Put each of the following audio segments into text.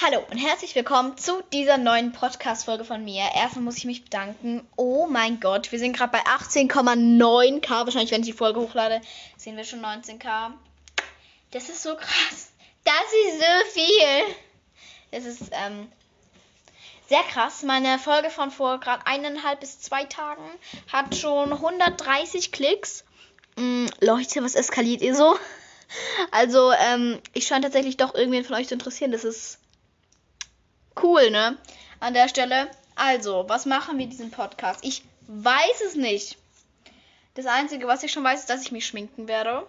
Hallo und herzlich willkommen zu dieser neuen Podcast-Folge von mir. Erstmal muss ich mich bedanken. Oh mein Gott, wir sind gerade bei 18,9k. Wahrscheinlich, wenn ich die Folge hochlade, sehen wir schon 19k. Das ist so krass. Das ist so viel. Das ist ähm, sehr krass. Meine Folge von vor gerade eineinhalb bis zwei Tagen hat schon 130 Klicks. Hm, Leute, was eskaliert ihr so? Also, ähm, ich scheine tatsächlich doch irgendwen von euch zu interessieren. Das ist cool, ne? An der Stelle. Also, was machen wir in diesem Podcast? Ich weiß es nicht. Das Einzige, was ich schon weiß, ist, dass ich mich schminken werde.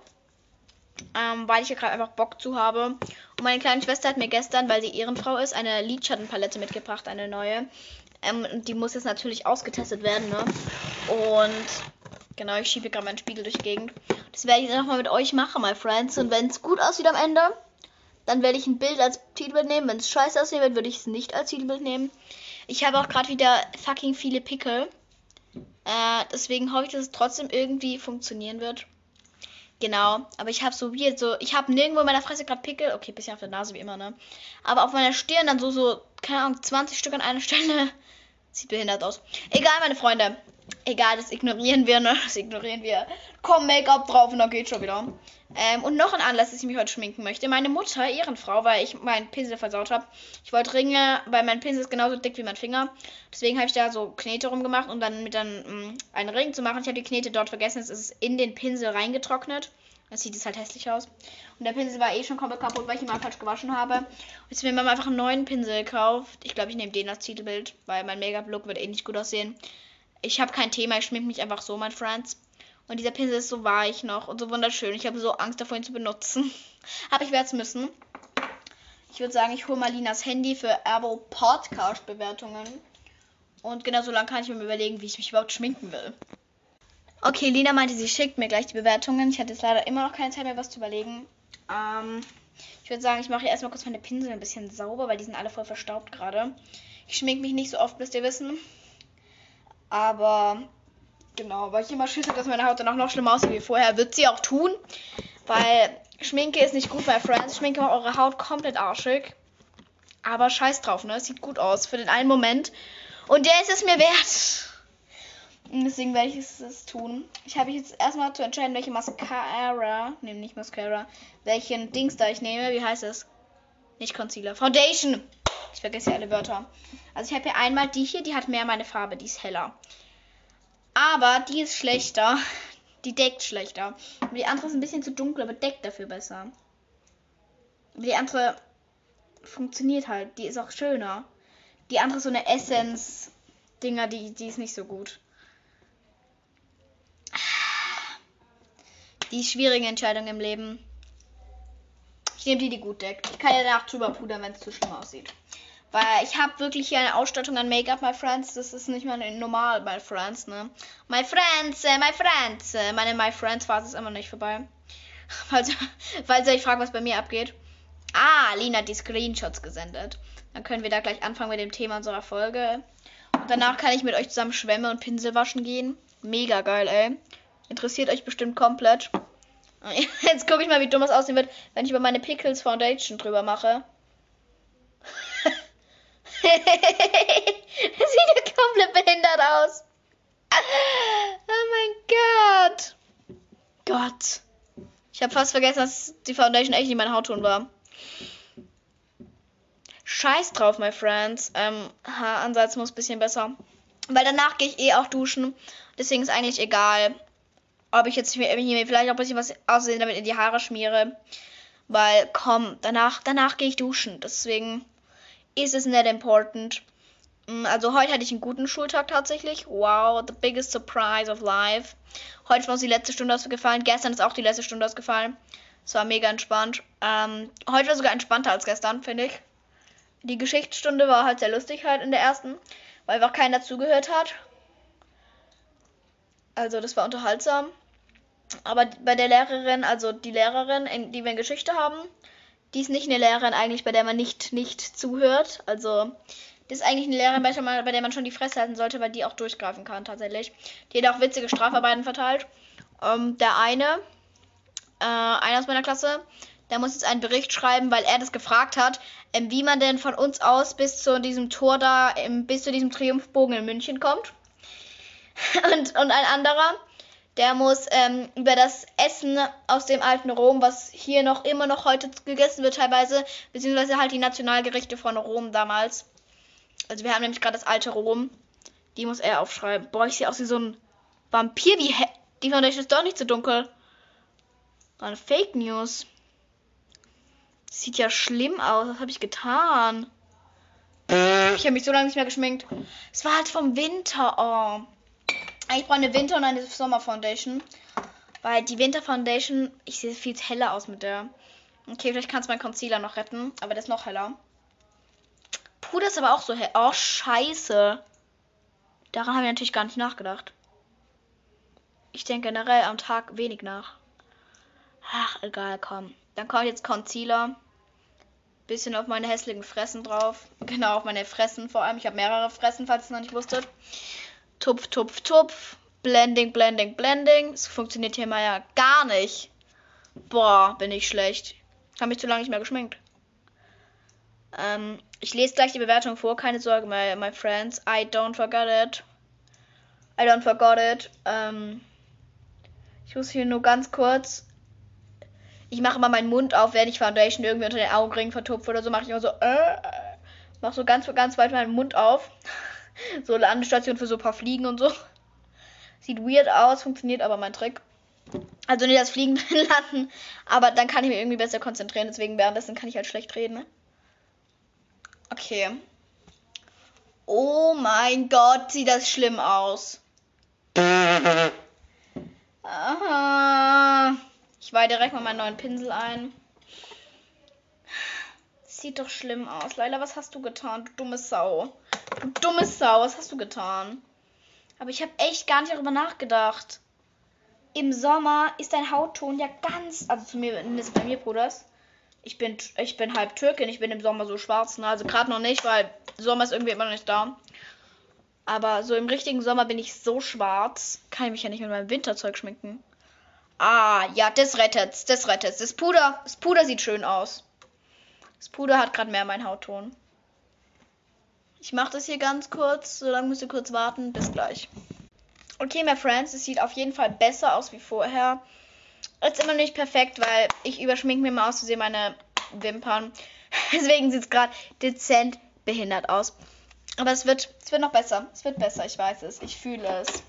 Ähm, weil ich ja gerade einfach Bock zu habe. Und meine kleine Schwester hat mir gestern, weil sie Ehrenfrau ist, eine Lidschattenpalette mitgebracht, eine neue. Ähm, die muss jetzt natürlich ausgetestet werden, ne? Und genau, ich schiebe gerade meinen Spiegel durch die Gegend. Das werde ich jetzt nochmal mit euch machen, my friends. Und wenn es gut aussieht am Ende, dann werde ich ein Bild als Titelbild nehmen. Wenn es scheiße aussehen wird, würde ich es nicht als Titelbild nehmen. Ich habe auch gerade wieder fucking viele Pickel. Äh, deswegen hoffe ich, dass es trotzdem irgendwie funktionieren wird. Genau, aber ich habe so weird, so, ich habe nirgendwo in meiner Fresse gerade Pickel. Okay, bisschen auf der Nase wie immer, ne? Aber auf meiner Stirn dann so, so, keine Ahnung, 20 Stück an einer Stelle. Sieht behindert aus. Egal, meine Freunde. Egal, das ignorieren wir, ne? Das ignorieren wir. Komm, Make-up drauf und dann geht schon wieder. Ähm, und noch ein Anlass, dass ich mich heute schminken möchte. Meine Mutter, Ehrenfrau, weil ich meinen Pinsel versaut habe. Ich wollte Ringe, weil mein Pinsel ist genauso dick wie mein Finger. Deswegen habe ich da so Knete rumgemacht, um dann mit dann mh, mm, einen Ring zu machen. Ich habe die Knete dort vergessen. Es ist in den Pinsel reingetrocknet. Das sieht es halt hässlich aus. Und der Pinsel war eh schon komplett kaputt, weil ich ihn mal falsch gewaschen habe. Und jetzt wenn man einfach einen neuen Pinsel kauft. Ich glaube, ich nehme den als Titelbild, weil mein Make-up-Look wird eh nicht gut aussehen. Ich habe kein Thema, ich schmink mich einfach so, mein Friends. Und dieser Pinsel ist so weich noch und so wunderschön. Ich habe so Angst davor, ihn zu benutzen. Aber ich werde es müssen. Ich würde sagen, ich hole mal Linas Handy für Erbo Podcast Bewertungen. Und genau so lange kann ich mir überlegen, wie ich mich überhaupt schminken will. Okay, Lina meinte, sie schickt mir gleich die Bewertungen. Ich hatte jetzt leider immer noch keine Zeit mehr, was zu überlegen. Ähm, ich würde sagen, ich mache erstmal kurz meine Pinsel ein bisschen sauber, weil die sind alle voll verstaubt gerade. Ich schminke mich nicht so oft, müsst ihr wissen. Aber Genau, weil ich immer Schiss habe, dass meine Haut dann auch noch schlimmer aussieht wie vorher. Wird sie auch tun, weil Schminke ist nicht gut bei Friends. Schminke macht eure Haut komplett arschig. Aber scheiß drauf, ne? Sieht gut aus für den einen Moment. Und der ist es mir wert. Und deswegen werde ich es, es tun. Ich habe jetzt erstmal zu entscheiden, welche Mascara, ne, nicht Mascara, welchen Dings da ich nehme. Wie heißt es? Nicht Concealer. Foundation. Ich vergesse ja alle Wörter. Also ich habe hier einmal die hier, die hat mehr meine Farbe, die ist heller. Aber die ist schlechter. Die deckt schlechter. Und die andere ist ein bisschen zu dunkel, aber deckt dafür besser. Aber die andere funktioniert halt. Die ist auch schöner. Die andere ist so eine Essence-Dinger, die, die ist nicht so gut. Die schwierige Entscheidung im Leben. Ich nehme die, die gut deckt. Ich kann ja danach drüber pudern, wenn es zu schlimm aussieht. Weil ich habe wirklich hier eine Ausstattung an Make-up, my friends. Das ist nicht mal normal, my friends, ne? My friends, äh, my friends. Äh, meine my friends Phase ist immer nicht vorbei. falls, falls ihr euch fragt, was bei mir abgeht. Ah, Lina hat die Screenshots gesendet. Dann können wir da gleich anfangen mit dem Thema unserer Folge. Und danach kann ich mit euch zusammen Schwämme und Pinsel waschen gehen. Mega geil, ey. Interessiert euch bestimmt komplett. Jetzt gucke ich mal, wie dumm es aussehen wird, wenn ich über meine Pickles Foundation drüber mache. das sieht ja komplett behindert aus. Oh mein Gott. Gott. Ich habe fast vergessen, dass die Foundation echt nicht mein Hautton war. Scheiß drauf, my friends. Ähm, Haaransatz muss ein bisschen besser. Weil danach gehe ich eh auch duschen. Deswegen ist eigentlich egal, ob ich jetzt mir vielleicht auch ein bisschen was aussehen damit in die Haare schmiere. Weil, komm, danach, danach gehe ich duschen. Deswegen ist es nicht important. Mm, also heute hatte ich einen guten Schultag tatsächlich. Wow, the biggest surprise of life. Heute ist uns die letzte Stunde ausgefallen. Gestern ist auch die letzte Stunde ausgefallen. Es war mega entspannt. Ähm, heute war sogar entspannter als gestern, finde ich. Die Geschichtsstunde war halt sehr lustig halt in der ersten, weil einfach keiner zugehört hat. Also das war unterhaltsam. Aber bei der Lehrerin, also die Lehrerin, die wir in Geschichte haben, die ist nicht eine Lehrerin eigentlich, bei der man nicht, nicht zuhört. Also, das ist eigentlich eine Lehrerin, bei der, man, schon die Fresse halten sollte, weil die auch durchgreifen kann tatsächlich. Die hat auch witzige Strafarbeiten verteilt. Ähm, der eine, äh, einer aus meiner Klasse, der muss jetzt einen Bericht schreiben, weil er das gefragt hat, ähm, wie man denn von uns aus bis zu diesem Tor da, ähm, bis zu diesem Triumphbogen in München kommt. Und, und ein anderer, der muss ähm, über das Essen aus dem alten Rom, was hier noch immer noch heute gegessen wird teilweise, beziehungsweise halt die Nationalgerichte von Rom damals. Also wir haben nämlich gerade das alte Rom. Die muss er aufschreiben. Boah, ich sehe aus wie so ein Vampir. Wie die Foundation ist doch nicht so dunkel. Eine Fake News. Sieht ja schlimm aus. Was habe ich getan? Ich habe mich so lange nicht mehr geschminkt. Es war halt vom Winter. Oh. Ich brauche eine Winter- und eine Sommer-Foundation. Weil die Winter-Foundation, ich sehe viel heller aus mit der. Okay, vielleicht kannst du meinen Concealer noch retten. Aber der ist noch heller. Puder ist aber auch so hell. Oh, scheiße. Daran habe ich natürlich gar nicht nachgedacht. Ich denke generell am Tag wenig nach. Ach, egal, komm. Dann kommt jetzt Concealer. Bisschen auf meine hässlichen Fressen drauf. Genau, auf meine Fressen vor allem. Ich habe mehrere Fressen, falls ihr es noch nicht wusstet. Tupf, tupf, tupf. Blending, blending, blending. Es funktioniert hier mal ja gar nicht. Boah, bin ich schlecht. Habe mich zu lange nicht mehr geschminkt. Ähm, ich lese gleich die Bewertung vor. Keine Sorge, my, my friends. I don't forget it. I don't forget it. Ähm, ich muss hier nur ganz kurz ich mache immer meinen Mund auf, wenn ich Foundation irgendwie unter den Augenringen vertupfe oder so, mache ich immer so, äh, mache so ganz, ganz weit meinen Mund auf. so Landestation für so ein paar Fliegen und so. Sieht weird aus, funktioniert aber mein Trick. Also nicht das Fliegen landen, aber dann kann ich mich irgendwie besser konzentrieren, deswegen währenddessen kann ich halt schlecht reden. Ne? Okay. Oh mein Gott, sieht das schlimm aus. Aha. Ich weihe direkt mal meinen neuen Pinsel ein. Sieht doch schlimm aus. Leila, was hast du getan? Du dumme Sau. Du dumme Sau, was hast du getan? Aber ich habe echt gar nicht darüber nachgedacht. Im Sommer ist dein Hautton ja ganz, also zumindest bei mir, Bruders. Ich bin, ich bin halb Türkin, ich bin im Sommer so schwarz, ne? Also gerade noch nicht, weil Sommer ist irgendwie immer noch nicht da. Aber so im richtigen Sommer bin ich so schwarz, kann ich mich ja nicht mit meinem Winterzeug schminken. Ah, ja, das rettet's, das rettet's. Das Puder, das Puder sieht schön aus. Das Puder hat gerade mehr mein Hautton. Ich mache das hier ganz kurz, so lange müsst ihr kurz warten. Bis gleich. Okay, my friends, es sieht auf jeden Fall besser aus wie vorher. Ist immer nicht perfekt, weil ich überschminke mir mal aus Versehen meine Wimpern. Deswegen sieht es gerade dezent behindert aus. Aber es wird, es wird noch besser. Es wird besser, ich weiß es. Ich fühle es.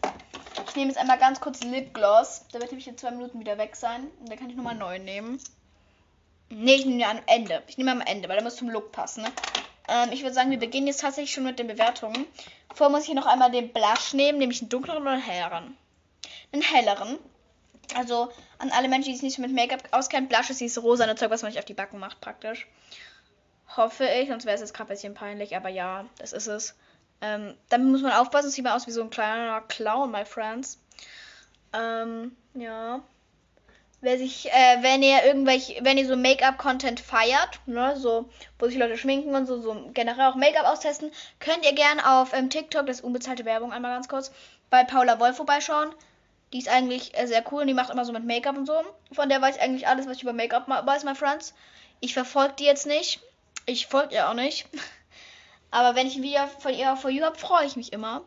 Ich nehme jetzt einmal ganz kurz Lipgloss. Da wird nämlich in zwei Minuten wieder weg sein. Und dann kann ich nochmal neu nehmen. Ne, ich nehme am Ende. Ich nehme am Ende, weil der muss zum Look passen. Ne? Ähm, ich würde sagen, wir beginnen jetzt tatsächlich schon mit den Bewertungen. Vorher muss ich noch einmal den Blush nehmen, nämlich einen dunkleren oder einen helleren. Einen helleren. Also an alle Menschen, die sich nicht mit Make-up auskennen, Blush ist dieses rosa Zeug, was man nicht auf die Backen macht, praktisch. Hoffe ich, sonst wäre es jetzt gerade ein bisschen peinlich, aber ja, das ist es. Ähm, damit muss man aufpassen, sieht mal aus wie so ein kleiner Clown, my friends. Ähm, ja. Wer sich, äh, wenn ihr irgendwelche, wenn ihr so Make-up-Content feiert, ne, so, wo sich Leute schminken und so, so generell auch Make-up austesten, könnt ihr gerne auf ähm, TikTok, das ist unbezahlte Werbung, einmal ganz kurz, bei Paula Wolf vorbeischauen. Die ist eigentlich äh, sehr cool und die macht immer so mit Make-up und so. Von der weiß ich eigentlich alles, was ich über Make-up weiß, my friends. Ich verfolge die jetzt nicht. Ich folge ihr auch nicht. Aber wenn ich ein Video von ihr auf For You habe, freue ich mich immer.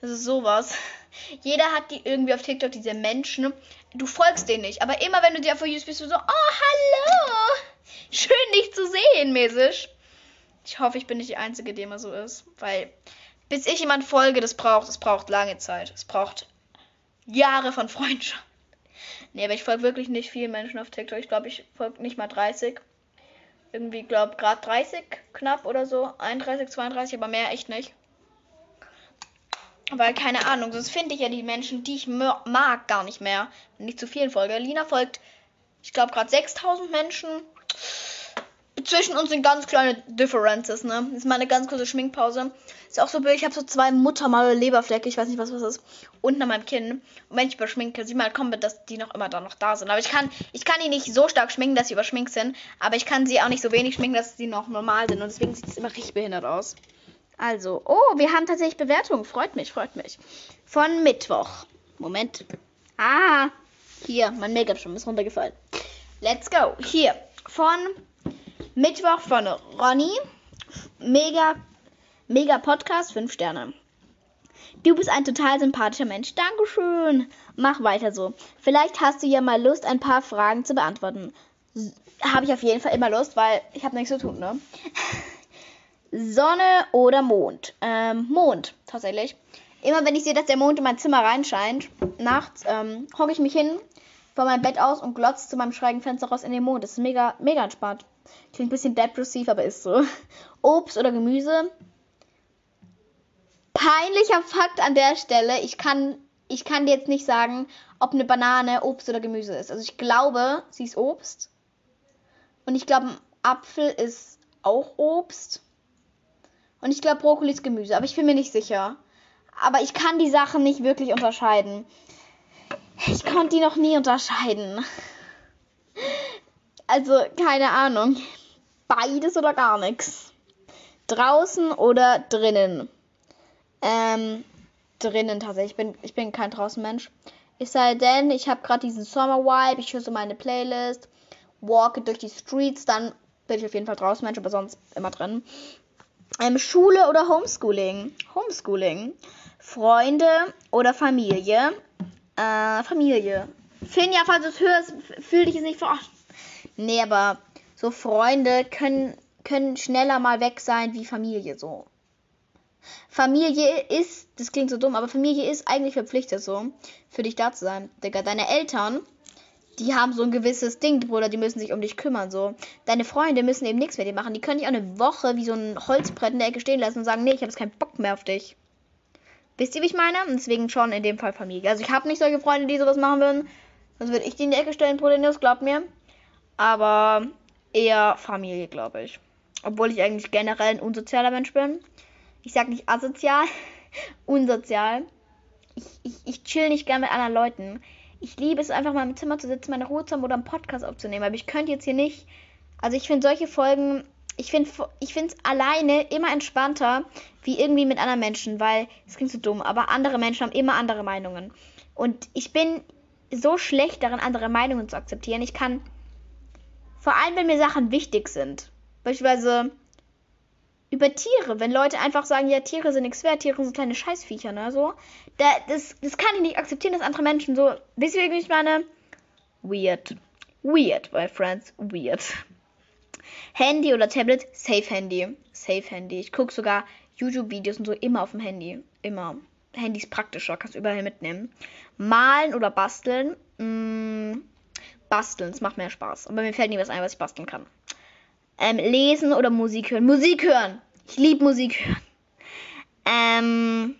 Das ist sowas. Jeder hat die irgendwie auf TikTok, diese Menschen. Du folgst denen nicht. Aber immer wenn du dir auf You bist, du so, oh, hallo. Schön, dich zu sehen, mäßig. Ich hoffe, ich bin nicht die Einzige, die immer so ist. Weil, bis ich jemand folge, das braucht, es braucht lange Zeit. Es braucht Jahre von Freundschaft. Nee, aber ich folge wirklich nicht vielen Menschen auf TikTok. Ich glaube, ich folge nicht mal 30 irgendwie, glaube gerade 30 knapp oder so. 31, 32, aber mehr echt nicht. Weil, keine Ahnung, sonst finde ich ja die Menschen, die ich mag, gar nicht mehr. Ich zu vielen folge. Lina folgt, ich glaube, gerade 6000 Menschen zwischen uns sind ganz kleine Differences, ne? Das ist mal eine ganz kurze Schminkpause. Ist auch so blöd, ich habe so zwei Muttermale Leberflecke, ich weiß nicht, was das ist, unten an meinem Kinn. Und wenn ich überschminke, sieht man halt komplett, dass die noch immer da noch da sind. Aber ich kann, ich kann die nicht so stark schminken, dass sie überschminkt sind, aber ich kann sie auch nicht so wenig schminken, dass sie noch normal sind. Und deswegen sieht es immer richtig behindert aus. Also, oh, wir haben tatsächlich Bewertungen. Freut mich, freut mich. Von Mittwoch. Moment. Ah, hier, mein Make-up schon ist runtergefallen. Let's go. Hier von Mittwoch von Ronny. Mega, mega Podcast, 5 Sterne. Du bist ein total sympathischer Mensch. Dankeschön. Mach weiter so. Vielleicht hast du ja mal Lust, ein paar Fragen zu beantworten. Habe ich auf jeden Fall immer Lust, weil ich habe nichts zu tun, ne? Sonne oder Mond? Ähm, Mond, tatsächlich. Immer wenn ich sehe, dass der Mond in mein Zimmer reinscheint, nachts, ähm, hocke ich mich hin von meinem Bett aus und glotze zu meinem schrägen Fenster raus in den Mond. Das ist mega, mega entspannt. Klingt ein bisschen depressiv, aber ist so. Obst oder Gemüse? Peinlicher Fakt an der Stelle. Ich kann, ich kann dir jetzt nicht sagen, ob eine Banane Obst oder Gemüse ist. Also ich glaube, sie ist Obst. Und ich glaube, ein Apfel ist auch Obst. Und ich glaube, Brokkoli ist Gemüse. Aber ich bin mir nicht sicher. Aber ich kann die Sachen nicht wirklich unterscheiden. Ich konnte die noch nie unterscheiden. Also, keine Ahnung. Beides oder gar nichts. Draußen oder drinnen? Ähm, drinnen tatsächlich. Ich bin, ich bin kein Draußenmensch. Es sei denn, ich habe gerade diesen Summer-Vibe, ich höre so meine Playlist, walke durch die Streets, dann bin ich auf jeden Fall draußen Mensch, aber sonst immer drin. Ähm, Schule oder Homeschooling? Homeschooling. Freunde oder Familie? Äh, Familie. Finja, falls du es hörst, fühl dich jetzt nicht verarscht. Nee, aber so Freunde können, können schneller mal weg sein wie Familie so. Familie ist, das klingt so dumm, aber Familie ist eigentlich verpflichtet so, für dich da zu sein. Digga, deine Eltern, die haben so ein gewisses Ding, Bruder, die müssen sich um dich kümmern, so. Deine Freunde müssen eben nichts mit dir machen. Die können dich auch eine Woche wie so ein Holzbrett in der Ecke stehen lassen und sagen, nee, ich habe jetzt keinen Bock mehr auf dich. Wisst ihr, wie ich meine? Und deswegen schon in dem Fall Familie. Also ich habe nicht solche Freunde, die sowas machen würden. Sonst würde ich die in die Ecke stellen, Bruder, glaubt mir. Aber eher Familie, glaube ich. Obwohl ich eigentlich generell ein unsozialer Mensch bin. Ich sag nicht asozial, unsozial. Ich, ich, ich chill nicht gern mit anderen Leuten. Ich liebe es einfach mal im Zimmer zu sitzen, meine Ruhe zu haben oder einen Podcast aufzunehmen. Aber ich könnte jetzt hier nicht. Also ich finde solche Folgen, ich finde ich es alleine immer entspannter, wie irgendwie mit anderen Menschen, weil es klingt so dumm, aber andere Menschen haben immer andere Meinungen. Und ich bin so schlecht darin, andere Meinungen zu akzeptieren. Ich kann, vor allem wenn mir Sachen wichtig sind, beispielsweise über Tiere. Wenn Leute einfach sagen, ja, Tiere sind nichts wert, Tiere sind kleine Scheißviecher, ne, so. Da, das, das kann ich nicht akzeptieren, dass andere Menschen so, wisst ihr, wie ich meine? Weird. Weird, my friends, weird. Handy oder Tablet, safe Handy. Safe Handy. Ich gucke sogar YouTube-Videos und so immer auf dem Handy. Immer. Handy ist praktischer, kannst überall mitnehmen. Malen oder basteln? Mm, basteln, es macht mehr Spaß. Aber mir fällt nie was ein, was ich basteln kann. Ähm, lesen oder Musik hören? Musik hören. Ich liebe Musik hören. Ähm,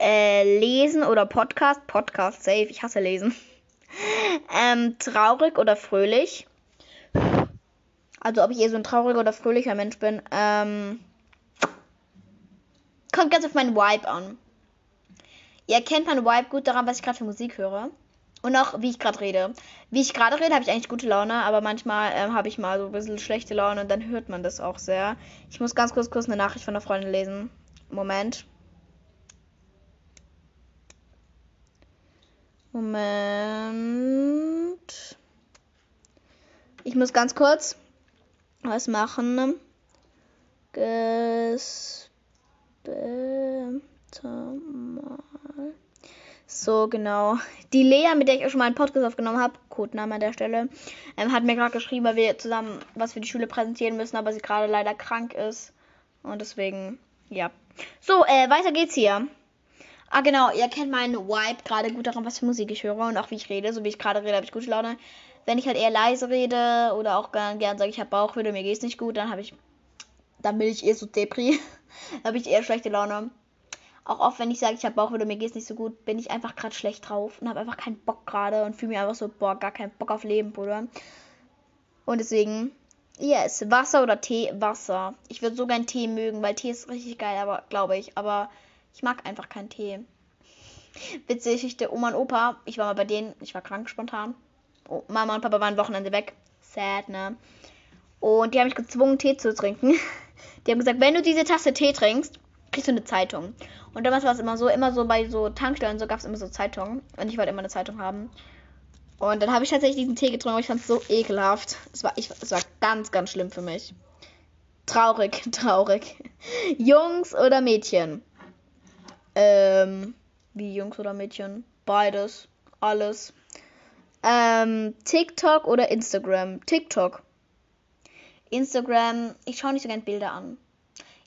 äh, lesen oder Podcast? Podcast, safe. Ich hasse lesen. Ähm, traurig oder fröhlich? Also ob ich eher so ein trauriger oder fröhlicher Mensch bin. Ähm, kommt ganz auf meinen Vibe an. Ihr erkennt meinen Vibe gut daran, was ich gerade für Musik höre. Und auch, wie ich gerade rede. Wie ich gerade rede, habe ich eigentlich gute Laune, aber manchmal ähm, habe ich mal so ein bisschen schlechte Laune und dann hört man das auch sehr. Ich muss ganz kurz, kurz eine Nachricht von einer Freundin lesen. Moment. Moment. Ich muss ganz kurz was machen. Gespäter mal. So, genau. Die Lea, mit der ich auch schon mal einen Podcast aufgenommen habe, Codename an der Stelle, ähm, hat mir gerade geschrieben, weil wir zusammen was für die Schule präsentieren müssen, aber sie gerade leider krank ist. Und deswegen, ja. So, äh, weiter geht's hier. Ah, genau, ihr kennt meinen Vibe gerade gut daran, was für Musik ich höre und auch wie ich rede. So wie ich gerade rede, habe ich gute Laune. Wenn ich halt eher leise rede oder auch gern, gern sage, ich habe Bauchweh, mir geht's nicht gut, dann habe ich, dann bin ich eher so Depri. dann habe ich eher schlechte Laune. Auch oft, wenn ich sage, ich habe Bauchweh oder mir geht's nicht so gut, bin ich einfach gerade schlecht drauf und habe einfach keinen Bock gerade und fühle mich einfach so, boah, gar keinen Bock auf Leben, Bruder. Und deswegen, yes, Wasser oder Tee? Wasser. Ich würde so gern Tee mögen, weil Tee ist richtig geil, aber glaube ich. Aber ich mag einfach keinen Tee. Witzige Geschichte, Oma und Opa, ich war mal bei denen, ich war krank spontan. Oh, Mama und Papa waren Wochenende weg. Sad, ne? Und die haben mich gezwungen, Tee zu trinken. Die haben gesagt, wenn du diese Tasse Tee trinkst, kriegst du eine Zeitung. Und damals war es immer so, immer so bei so Tankstellen so gab es immer so Zeitungen. Und ich wollte immer eine Zeitung haben. Und dann habe ich tatsächlich diesen Tee getrunken, aber ich fand es so ekelhaft. Es war, ich, es war ganz, ganz schlimm für mich. Traurig, traurig. Jungs oder Mädchen? Ähm, wie Jungs oder Mädchen? Beides. Alles. Ähm, TikTok oder Instagram? TikTok. Instagram, ich schaue nicht so gern Bilder an.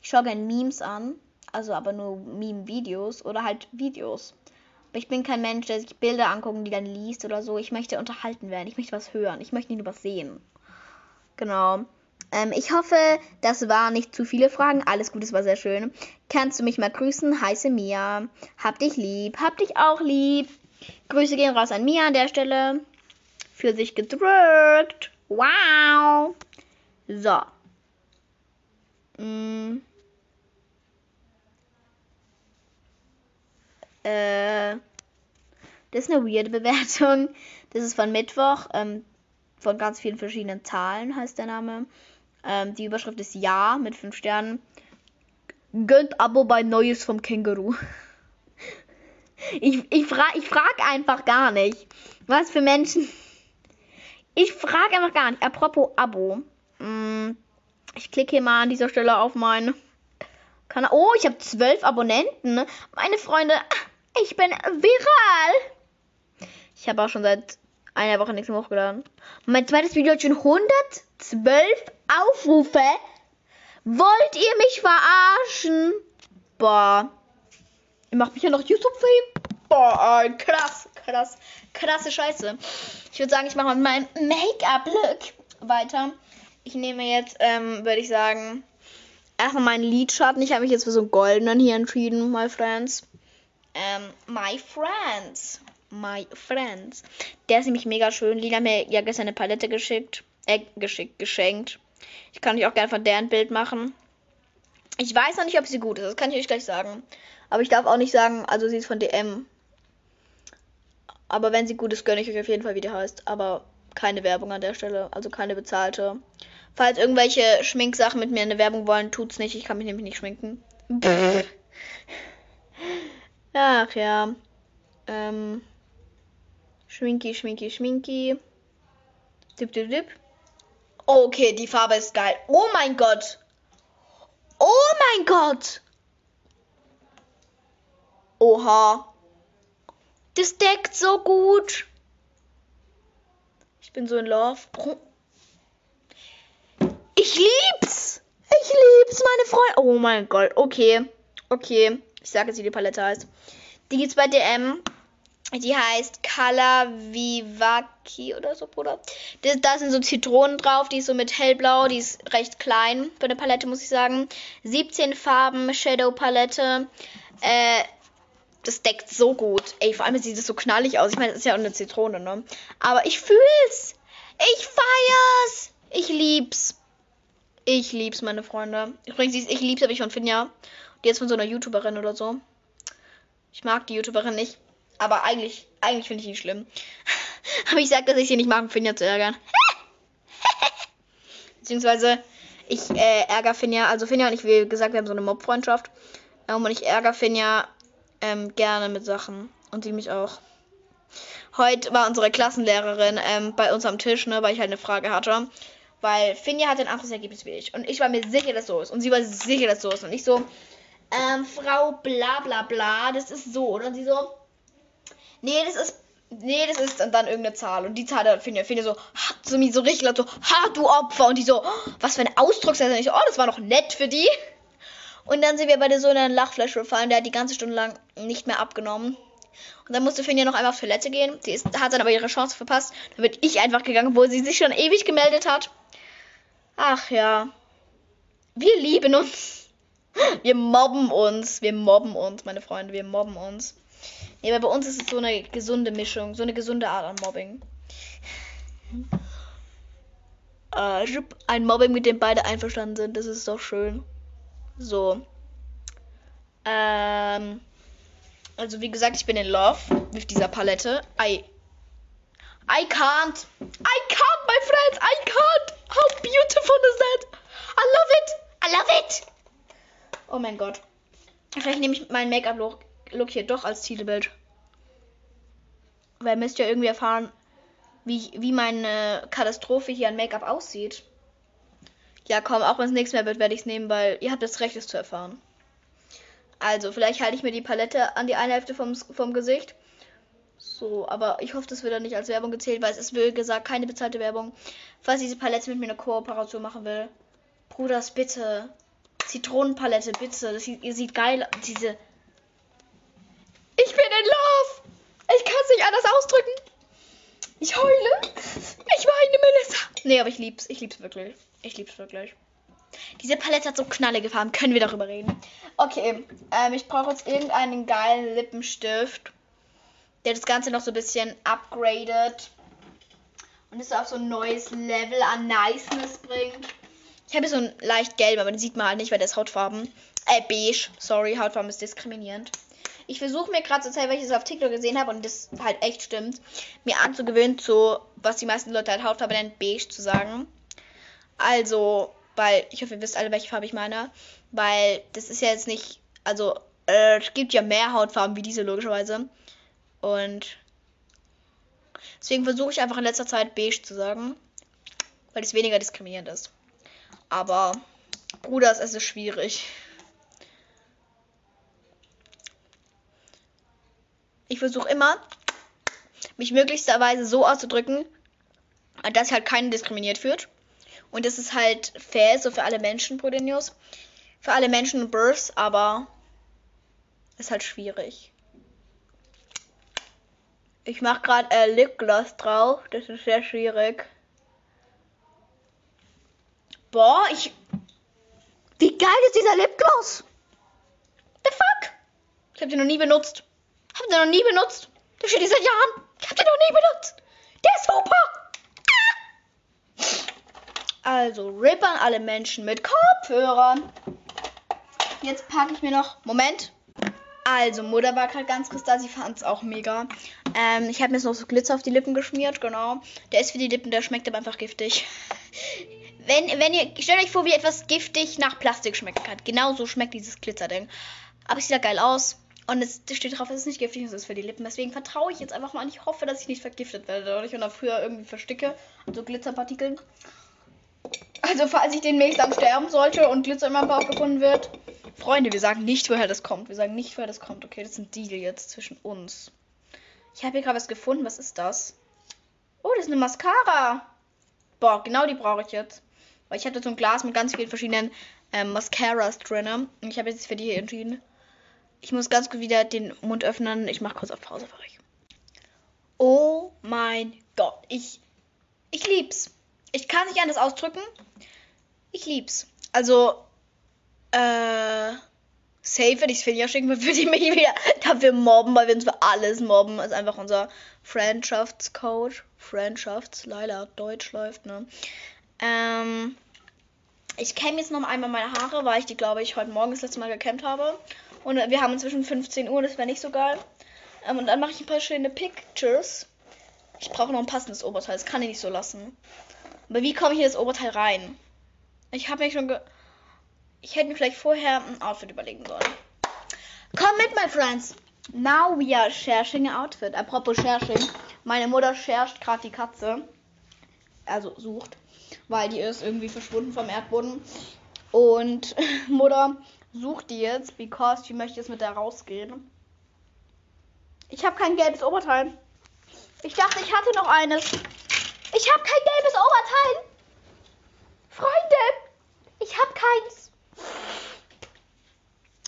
Ich schaue gern Memes an. Also aber nur Meme-Videos oder halt Videos. Aber ich bin kein Mensch, der sich Bilder anguckt und die dann liest oder so. Ich möchte unterhalten werden. Ich möchte was hören. Ich möchte nicht nur was sehen. Genau. Ähm, ich hoffe, das waren nicht zu viele Fragen. Alles gut, es war sehr schön. Kannst du mich mal grüßen? Heiße Mia. Hab dich lieb. Hab dich auch lieb. Grüße gehen raus an Mia an der Stelle. Für sich gedrückt. Wow. So. Mm. Äh, das ist eine weirde Bewertung. Das ist von Mittwoch. Ähm, von ganz vielen verschiedenen Zahlen heißt der Name. Ähm, die Überschrift ist Ja mit 5 Sternen. Gönnt Abo bei Neues vom Känguru. Ich, ich frage ich frag einfach gar nicht. Was für Menschen. Ich frage einfach gar nicht. Apropos Abo. Mm, ich klicke hier mal an dieser Stelle auf meinen Kanal. Oh, ich habe zwölf Abonnenten. Meine Freunde, ich bin viral. Ich habe auch schon seit einer Woche nichts mehr hochgeladen. Mein zweites Video hat schon 112 Aufrufe. Wollt ihr mich verarschen? Boah. Ihr macht mich ja noch YouTube-Fame. Boah, krass, krass, krasse Scheiße. Ich würde sagen, ich mache mal meinen Make-up-Look weiter. Ich nehme jetzt, ähm, würde ich sagen, erstmal meinen Lidschatten. Ich habe mich jetzt für so einen goldenen hier entschieden, my friends. Ähm, my friends. My friends. Der ist nämlich mega schön. Lila hat mir ja gestern eine Palette geschickt. Äh, geschickt, geschenkt. Ich kann euch auch gerne von der ein Bild machen. Ich weiß noch nicht, ob sie gut ist. Das kann ich euch gleich sagen. Aber ich darf auch nicht sagen, also sie ist von DM. Aber wenn sie gut ist, gönne ich euch auf jeden Fall, wie die heißt. Aber keine Werbung an der Stelle. Also keine bezahlte. Falls irgendwelche Schminksachen mit mir eine Werbung wollen, tut's nicht. Ich kann mich nämlich nicht schminken. Ach ja. Ähm. Schminki, schminki, schminki. Dip, dip, dip. Okay, die Farbe ist geil. Oh mein Gott. Oh mein Gott. Oha. Das deckt so gut. Ich bin so in Love. Ich lieb's. Ich lieb's, meine Freunde. Oh mein Gott. Okay. Okay. Ich sage jetzt, wie die Palette heißt. Die gibt's bei DM. Die heißt Color Vivaki oder so, Bruder. Da sind so Zitronen drauf. Die ist so mit hellblau. Die ist recht klein für eine Palette, muss ich sagen. 17 Farben, Shadow Palette. Äh, das deckt so gut. Ey, vor allem sieht es so knallig aus. Ich meine, das ist ja auch eine Zitrone, ne? Aber ich fühl's. Ich feier's. Ich lieb's. Ich lieb's, meine Freunde. Übrigens, ich lieb's, aber ich von Finja. Die ist von so einer YouTuberin oder so. Ich mag die YouTuberin nicht. Aber eigentlich, eigentlich finde ich ihn schlimm. aber ich sag, dass ich sie nicht mag, um Finja zu ärgern. Beziehungsweise, ich äh, ärgere Finja. Also Finja und ich, wie gesagt, wir haben so eine Mob-Freundschaft. Ähm, und ich ärgere Finja ähm, gerne mit Sachen. Und sie mich auch. Heute war unsere Klassenlehrerin ähm, bei uns am Tisch, ne, weil ich halt eine Frage hatte. Weil Finja hatte ein anderes Ergebnis wie ich. Und ich war mir sicher, dass so ist. Und sie war sicher, dass so ist. Und ich so, ähm, Frau bla bla bla, das ist so. Und sie so, nee, das ist, nee, das ist und dann irgendeine Zahl. Und die Zahl da Finja, Finja so, so, so richtig laut so, ha, du Opfer. Und die so, oh, was für ein Ausdrucksweise. Und ich so, oh, das war noch nett für die. Und dann sind wir bei der so einer Lachflash gefallen. Der hat die ganze Stunde lang nicht mehr abgenommen. Und dann musste Finja noch einmal auf Toilette gehen. Sie ist, hat dann aber ihre Chance verpasst. Dann bin ich einfach gegangen, wo sie sich schon ewig gemeldet hat. Ach ja. Wir lieben uns. Wir mobben uns. Wir mobben uns, meine Freunde. Wir mobben uns. Nee, aber bei uns ist es so eine gesunde Mischung. So eine gesunde Art an Mobbing. Äh, ein Mobbing, mit dem beide einverstanden sind. Das ist doch schön. So. Ähm. Also wie gesagt, ich bin in Love mit dieser Palette. I. I can't. I can't, my friends. I can't. How beautiful is that? I love it. I love it. Oh mein Gott. Vielleicht nehme ich meinen Make-up-Look Look hier doch als Titelbild. Weil ihr müsst ja irgendwie erfahren, wie, wie meine Katastrophe hier an Make-up aussieht. Ja, komm, auch wenn es nichts mehr wird, werde ich es nehmen, weil ihr habt das Recht, es zu erfahren. Also, vielleicht halte ich mir die Palette an die eine Hälfte vom, vom Gesicht. So, aber ich hoffe, das wird dann nicht als Werbung gezählt, weil es ist, wie gesagt, keine bezahlte Werbung. Falls diese Palette mit mir eine Kooperation machen will. Bruders, bitte. Zitronenpalette, bitte. Das sieht, ihr sieht geil. Diese. Ich bin in Love! Ich kann es nicht anders ausdrücken. Ich heule. Ich weine, Melissa. Nee, aber ich lieb's. Ich lieb's wirklich. Ich lieb's wirklich. Diese Palette hat so knallige Farben. Können wir darüber reden? Okay. Ähm, ich brauche jetzt irgendeinen geilen Lippenstift, der das Ganze noch so ein bisschen upgradet. Und es auf so ein neues Level an Niceness bringt. Ich habe so ein leicht gelb, aber den sieht man halt nicht, weil der ist Hautfarben. Äh, beige. Sorry, Hautfarben ist diskriminierend. Ich versuche mir gerade zur Zeit, weil ich es auf TikTok gesehen habe und das halt echt stimmt, mir anzugewöhnen, zu, was die meisten Leute halt Hautfarbe nennen, beige zu sagen. Also, weil, ich hoffe, ihr wisst alle, welche Farbe ich meine. Weil, das ist ja jetzt nicht, also, äh, es gibt ja mehr Hautfarben wie diese, logischerweise. Und deswegen versuche ich einfach in letzter Zeit beige zu sagen. Weil es weniger diskriminierend ist. Aber, Bruder, es ist schwierig. Ich versuche immer, mich möglichsterweise so auszudrücken, dass halt keinen diskriminiert fühlt. Und das ist halt fair, so für alle Menschen, Prodenius. Für alle Menschen und Births, aber ist halt schwierig. Ich mache gerade äh, Lipgloss drauf. Das ist sehr schwierig. Boah, ich. Wie geil ist dieser Lipgloss? The fuck? Ich habe den noch nie benutzt. Hab den noch nie benutzt. Der steht hier seit Jahren. Ich hab den noch nie benutzt. Der ist super. Ah! Also, RIP an alle Menschen mit Kopfhörern. Jetzt packe ich mir noch. Moment. Also, Mutter war gerade ganz kurz da. Sie fand es auch mega. Ähm, ich habe mir jetzt noch so Glitzer auf die Lippen geschmiert. Genau. Der ist für die Lippen, der schmeckt aber einfach giftig. Wenn, wenn ihr. Stellt euch vor, wie etwas giftig nach Plastik schmecken kann. Genau so schmeckt dieses Glitzerding. Aber es sieht ja geil aus. Und es steht drauf, es ist nicht giftig, es ist für die Lippen. Deswegen vertraue ich jetzt einfach mal und ich hoffe, dass ich nicht vergiftet werde dadurch und früher irgendwie versticke. Also Glitzerpartikeln. Also falls ich demnächst am sterben sollte und Glitzer in meinem Bauch gefunden wird. Freunde, wir sagen nicht, woher das kommt. Wir sagen nicht, woher das kommt. Okay, das ist ein Deal jetzt zwischen uns. Ich habe hier gerade was gefunden. Was ist das? Oh, das ist eine Mascara. Boah, genau die brauche ich jetzt. Weil ich hatte so ein Glas mit ganz vielen verschiedenen ähm, Mascaras drin. Und ich habe jetzt für die hier entschieden. Ich muss ganz gut wieder den Mund öffnen. Ich mache kurz auf Pause für euch. Oh mein Gott. Ich, ich lieb's. Ich kann nicht anders ausdrücken. Ich lieb's. Also, äh, safe würde ich es Finja schicken, würde ich mich wieder dafür mobben, weil wir uns für alles mobben. Ist einfach unser Friendschaftscoach. Friendschafts, Leila, Deutsch läuft, ne? Ähm, ich kämme jetzt noch einmal meine Haare, weil ich die, glaube ich, heute Morgen das letzte Mal gekämmt habe. Und wir haben inzwischen 15 Uhr, das wäre nicht so geil. Ähm, und dann mache ich ein paar schöne Pictures. Ich brauche noch ein passendes Oberteil, das kann ich nicht so lassen. Aber wie komme ich in das Oberteil rein? Ich habe mir schon ge Ich hätte mir vielleicht vorher ein Outfit überlegen sollen. Komm mit, my friends. Now we are sharing an outfit. Apropos sharing. Meine Mutter shared gerade die Katze. Also sucht. Weil die ist irgendwie verschwunden vom Erdboden. Und Mutter sucht die jetzt, because sie möchte jetzt mit der rausgehen. Ich habe kein gelbes Oberteil. Ich dachte, ich hatte noch eines. Ich habe kein gelbes Oberteil. Freunde, ich habe keins.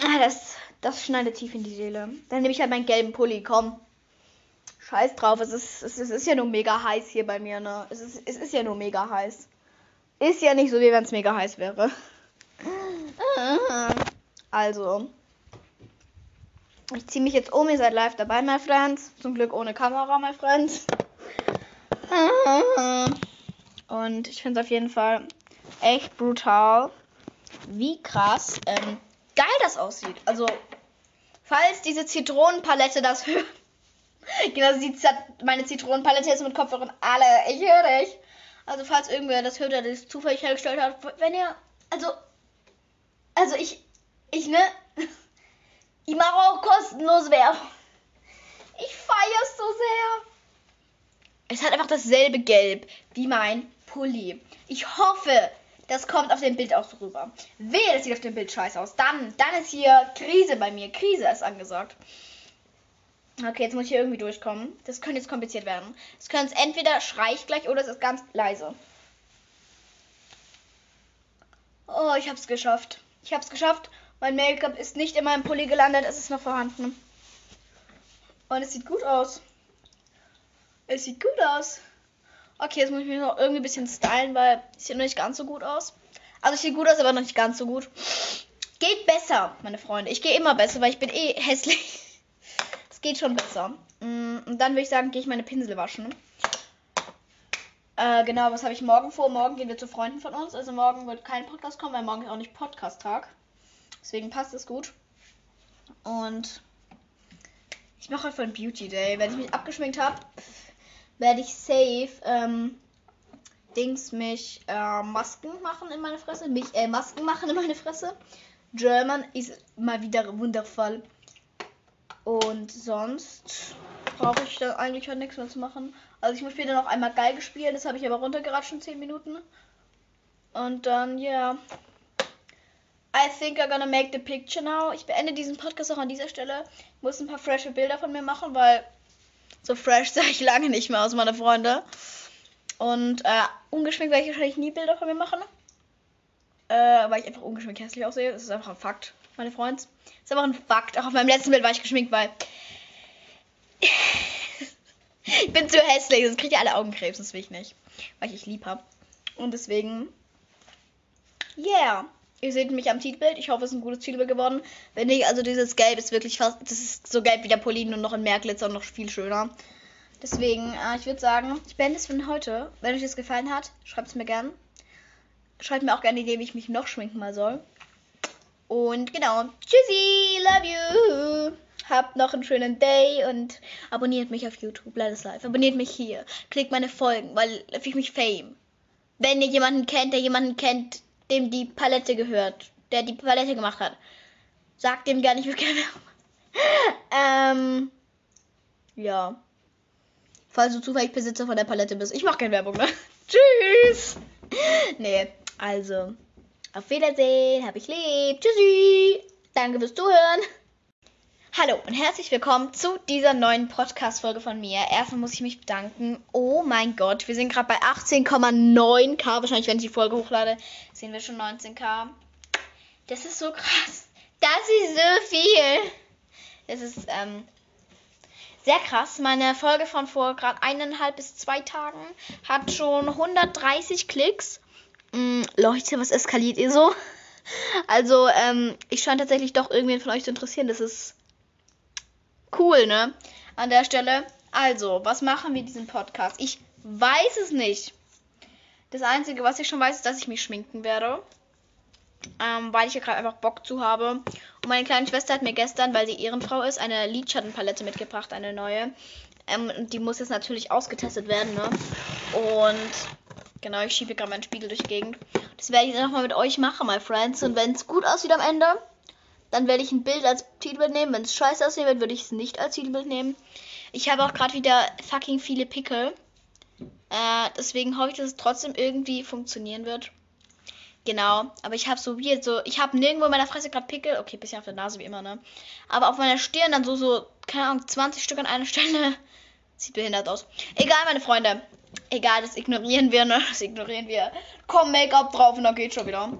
Ah, das, das schneidet tief in die Seele. Dann nehme ich halt meinen gelben Pulli, komm. Scheiß drauf, es ist, es, ist, es ist ja nur mega heiß hier bei mir, ne? Es ist, es ist ja nur mega heiß. Ist ja nicht so, wie wenn es mega heiß wäre. Also, ich ziehe mich jetzt um. Ihr seid live dabei, my friends. Zum Glück ohne Kamera, my friends. Und ich finde es auf jeden Fall echt brutal, wie krass ähm, geil das aussieht. Also, falls diese Zitronenpalette das hört. genau, sieht meine Zitronenpalette jetzt mit Kopfhörern alle. Ich höre dich. Also, falls irgendwer das hört, der das zufällig hergestellt hat, wenn ihr. Also. Also, ich. Ich, ne? Ich mache auch kostenlos Werbung. Ich feiere es so sehr. Es hat einfach dasselbe Gelb wie mein Pulli. Ich hoffe, das kommt auf dem Bild auch so rüber. Wehe, das sieht auf dem Bild scheiße aus. Dann, dann ist hier Krise bei mir. Krise ist angesagt. Okay, jetzt muss ich hier irgendwie durchkommen. Das könnte jetzt kompliziert werden. Es könnte entweder schreit gleich oder es ist ganz leise. Oh, ich hab's geschafft. Ich hab's geschafft. Mein Make-up ist nicht in meinem Pulli gelandet, es ist noch vorhanden. Und es sieht gut aus. Es sieht gut aus. Okay, jetzt muss ich mich noch irgendwie ein bisschen stylen, weil es sieht noch nicht ganz so gut aus. Also es sieht gut aus, aber noch nicht ganz so gut. Geht besser, meine Freunde. Ich gehe immer besser, weil ich bin eh hässlich. Geht schon besser. Mm, und dann würde ich sagen, gehe ich meine Pinsel waschen. Äh, genau, was habe ich morgen vor? Morgen gehen wir zu Freunden von uns. Also morgen wird kein Podcast kommen, weil morgen ist auch nicht Podcast-Tag. Deswegen passt es gut. Und ich mache heute einen Beauty Day. Wenn ich mich abgeschminkt habe, werde ich safe ähm, Dings mich äh, Masken machen in meine Fresse. Mich äh, Masken machen in meine Fresse. German ist mal wieder wundervoll. Und sonst brauche ich da eigentlich halt nichts mehr zu machen. Also ich muss später noch einmal Geige spielen, das habe ich aber runtergeratscht in 10 Minuten. Und dann, ja. Yeah. I think I'm gonna make the picture now. Ich beende diesen Podcast auch an dieser Stelle. Ich muss ein paar frische Bilder von mir machen, weil so fresh sah ich lange nicht mehr aus, meine Freunde. Und äh, ungeschminkt werde ich wahrscheinlich nie Bilder von mir machen. Äh, weil ich einfach ungeschminkt hässlich aussehe. Das ist einfach ein Fakt, meine Freunde. Das ist einfach ein Fakt. Auch auf meinem letzten Bild war ich geschminkt, weil. ich bin zu hässlich, sonst kriege ich alle Augenkrebs, das will ich nicht. Weil ich dich lieb habe. Und deswegen. Yeah. Ihr seht mich am Titelbild. Ich hoffe, es ist ein gutes Titelbild geworden. Wenn nicht, also dieses Gelb ist wirklich fast. Das ist so gelb wie der Polin und noch in mehr und noch viel schöner. Deswegen, äh, ich würde sagen, ich beende es für heute. Wenn euch das gefallen hat, schreibt es mir gern. Schreibt mir auch gerne Idee, wie ich mich noch schminken mal soll. Und genau. Tschüssi, love you. Habt noch einen schönen Day und abonniert mich auf YouTube, Let Us Live. Abonniert mich hier. Klickt meine Folgen, weil ich mich Fame. Wenn ihr jemanden kennt, der jemanden kennt, dem die Palette gehört, der die Palette gemacht hat. Sagt dem gar nicht, wie gerne. ähm, ja. Falls du zufällig Besitzer von der Palette bist. Ich mach keine Werbung, ne? Tschüss! nee, also. Auf Wiedersehen, hab ich lieb. Tschüssi! Danke fürs Zuhören. Hallo und herzlich willkommen zu dieser neuen Podcast-Folge von mir. Erstmal muss ich mich bedanken. Oh mein Gott, wir sind gerade bei 18,9k. Wahrscheinlich, wenn ich die Folge hochlade, sehen wir schon 19k. Das ist so krass. Das ist so viel. Das ist ähm, sehr krass. Meine Folge von vor gerade eineinhalb bis zwei Tagen hat schon 130 Klicks. Mm, Leute, was eskaliert ihr so? Also, ähm, ich scheine tatsächlich doch irgendwen von euch zu interessieren. Das ist cool, ne? An der Stelle. Also, was machen wir diesen Podcast? Ich weiß es nicht. Das Einzige, was ich schon weiß, ist, dass ich mich schminken werde. Ähm, weil ich ja gerade einfach Bock zu habe. Und meine kleine Schwester hat mir gestern, weil sie Ehrenfrau ist, eine Lidschattenpalette mitgebracht, eine neue. Ähm, die muss jetzt natürlich ausgetestet werden, ne? Und genau, ich schiebe gerade meinen Spiegel durch die Gegend. Das werde ich dann nochmal mit euch machen, my friends. Und wenn es gut aussieht am Ende, dann werde ich ein Bild als Titelbild nehmen. Wenn es scheiße aussehen wird, würde ich es nicht als Titelbild nehmen. Ich habe auch gerade wieder fucking viele Pickel. Äh, deswegen hoffe ich, dass es trotzdem irgendwie funktionieren wird. Genau, aber ich habe so wie so, ich habe nirgendwo in meiner Fresse gerade Pickel. Okay, bisschen auf der Nase wie immer, ne? Aber auf meiner Stirn dann so, so, keine Ahnung, 20 Stück an einer Stelle. Sieht behindert aus. Egal, meine Freunde. Egal, das ignorieren wir, ne? Das ignorieren wir. Komm, Make-up drauf und dann geht schon wieder.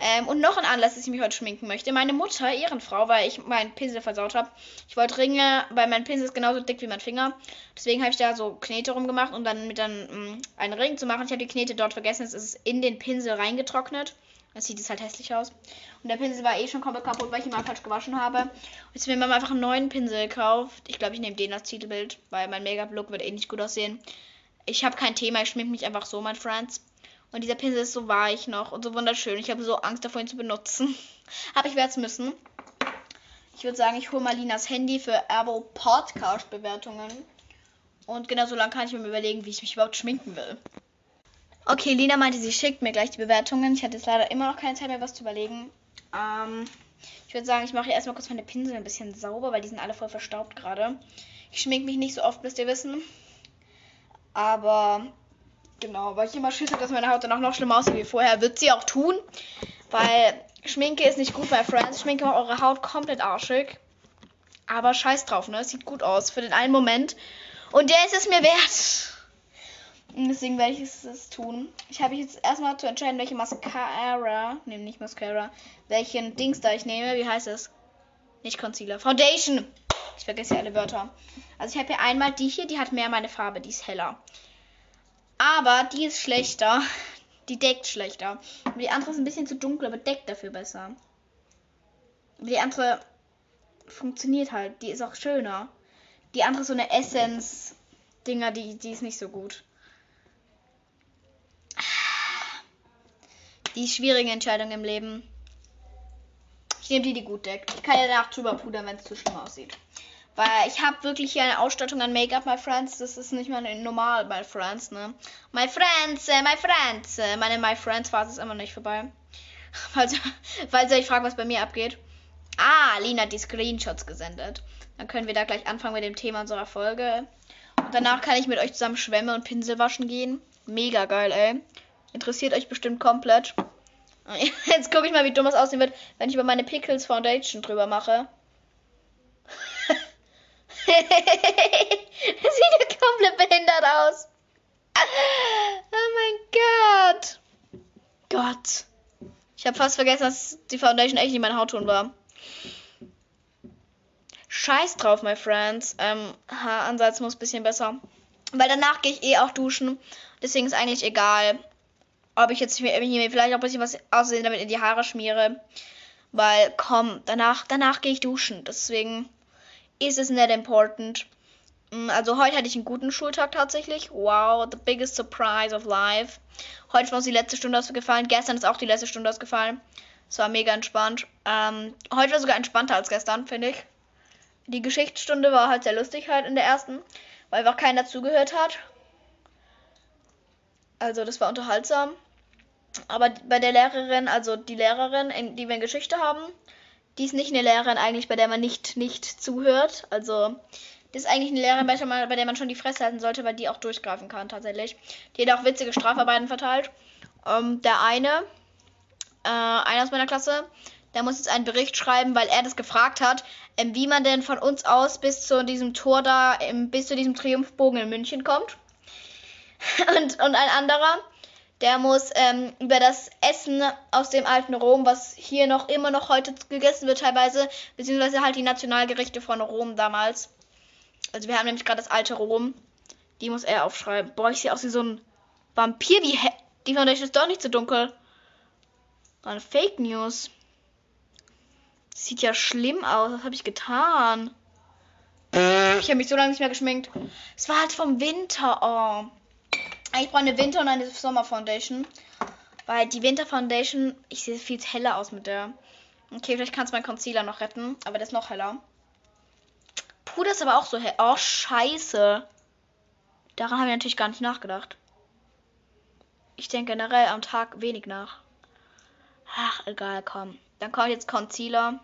Ähm, und noch ein Anlass, dass ich mich heute schminken möchte. Meine Mutter, Ehrenfrau, weil ich meinen Pinsel versaut habe. Ich wollte Ringe, weil mein Pinsel ist genauso dick wie mein Finger. Deswegen habe ich da so Knete rumgemacht, um dann mit dann mm, einen Ring zu machen. Ich habe die Knete dort vergessen. Jetzt ist es in den Pinsel reingetrocknet. Dann sieht es halt hässlich aus. Und der Pinsel war eh schon komplett kaputt, weil ich ihn mal falsch gewaschen habe. Und jetzt mir Mama einfach einen neuen Pinsel gekauft. Ich glaube, ich nehme den als Titelbild, weil mein Make-up-Look wird eh nicht gut aussehen. Ich habe kein Thema, ich schminke mich einfach so, mein Friends. Und dieser Pinsel ist so weich noch und so wunderschön. Ich habe so Angst davor, ihn zu benutzen. Aber ich werde es müssen. Ich würde sagen, ich hole mal Linas Handy für Erbo Podcast Bewertungen. Und genau so lange kann ich mir überlegen, wie ich mich überhaupt schminken will. Okay, Lina meinte, sie schickt mir gleich die Bewertungen. Ich hatte jetzt leider immer noch keine Zeit mehr, was zu überlegen. Ähm, ich würde sagen, ich mache erstmal kurz meine Pinsel ein bisschen sauber, weil die sind alle voll verstaubt gerade. Ich schminke mich nicht so oft, müsst ihr wissen. Aber genau, weil ich immer Schiss habe, dass meine Haut dann auch noch schlimmer aussieht wie vorher, wird sie auch tun. Weil Schminke ist nicht gut bei Friends. Schminke macht eure Haut komplett arschig. Aber scheiß drauf, ne? Sieht gut aus für den einen Moment. Und der ist es mir wert. Und deswegen werde ich es, es tun. Ich habe jetzt erstmal zu entscheiden, welche Mascara, nehme nicht Mascara, welchen Dings da ich nehme. Wie heißt es? Nicht Concealer. Foundation. Ich vergesse ja alle Wörter. Also ich habe hier einmal die hier, die hat mehr meine Farbe, die ist heller. Aber die ist schlechter. Die deckt schlechter. Und die andere ist ein bisschen zu dunkel, aber deckt dafür besser. Die andere funktioniert halt. Die ist auch schöner. Die andere ist so eine Essence-Dinger, die, die ist nicht so gut. Die schwierige Entscheidung im Leben. Ich nehme die, die gut deckt. Ich kann ja danach drüber pudern, wenn es zu schlimm aussieht. Weil ich habe wirklich hier eine Ausstattung an Make-up, my friends. Das ist nicht mal normal, my friends, ne? My friends, äh, my friends. Äh, meine my friends Phase ist immer nicht vorbei. Falls, falls ihr euch fragt, was bei mir abgeht. Ah, Lina hat die Screenshots gesendet. Dann können wir da gleich anfangen mit dem Thema unserer Folge. Und danach kann ich mit euch zusammen Schwämme und Pinsel waschen gehen. Mega geil, ey. Interessiert euch bestimmt komplett. Jetzt gucke ich mal, wie dumm es aussehen wird, wenn ich über meine Pickles Foundation drüber mache. Das sieht ja komplett behindert aus. Oh mein Gott. Gott. Ich habe fast vergessen, dass die Foundation echt nicht mein Hautton war. Scheiß drauf, my friends. Ähm, Haaransatz muss ein bisschen besser. Weil danach gehe ich eh auch duschen. Deswegen ist eigentlich egal, ob ich jetzt hier vielleicht auch ein bisschen was aussehen damit in die Haare schmiere. Weil, komm, danach, danach gehe ich duschen. Deswegen ist es nicht important. Mm, also heute hatte ich einen guten Schultag tatsächlich. Wow, the biggest surprise of life. Heute ist uns die letzte Stunde ausgefallen. Gestern ist auch die letzte Stunde ausgefallen. Es war mega entspannt. Ähm, heute war sogar entspannter als gestern, finde ich. Die Geschichtsstunde war halt sehr lustig halt in der ersten, weil einfach keiner zugehört hat. Also das war unterhaltsam. Aber bei der Lehrerin, also die Lehrerin, die wir in Geschichte haben, die ist nicht eine Lehrerin eigentlich, bei der man nicht, nicht zuhört. Also, das ist eigentlich eine Lehrerin, bei der man schon die Fresse halten sollte, weil die auch durchgreifen kann tatsächlich. Die hat auch witzige Strafarbeiten verteilt. Ähm, der eine, äh, einer aus meiner Klasse, der muss jetzt einen Bericht schreiben, weil er das gefragt hat, ähm, wie man denn von uns aus bis zu diesem Tor da, ähm, bis zu diesem Triumphbogen in München kommt. und, und ein anderer, der muss ähm, über das Essen aus dem alten Rom, was hier noch immer noch heute gegessen wird teilweise, beziehungsweise halt die Nationalgerichte von Rom damals. Also wir haben nämlich gerade das alte Rom. Die muss er aufschreiben. Boah, ich sehe aus wie so ein Vampir. Die, He die Foundation ist doch nicht so dunkel. Eine Fake News. Sieht ja schlimm aus. Was habe ich getan? Ich habe mich so lange nicht mehr geschminkt. Es war halt vom Winter. Oh. Ich brauche eine Winter- und eine Sommer-Foundation. Weil die Winter-Foundation, ich sehe viel heller aus mit der. Okay, vielleicht kannst du meinen Concealer noch retten, aber der ist noch heller. Puder ist aber auch so hell. Oh, scheiße. Daran habe ich natürlich gar nicht nachgedacht. Ich denke generell am Tag wenig nach. Ach, egal, komm. Dann kommt jetzt Concealer.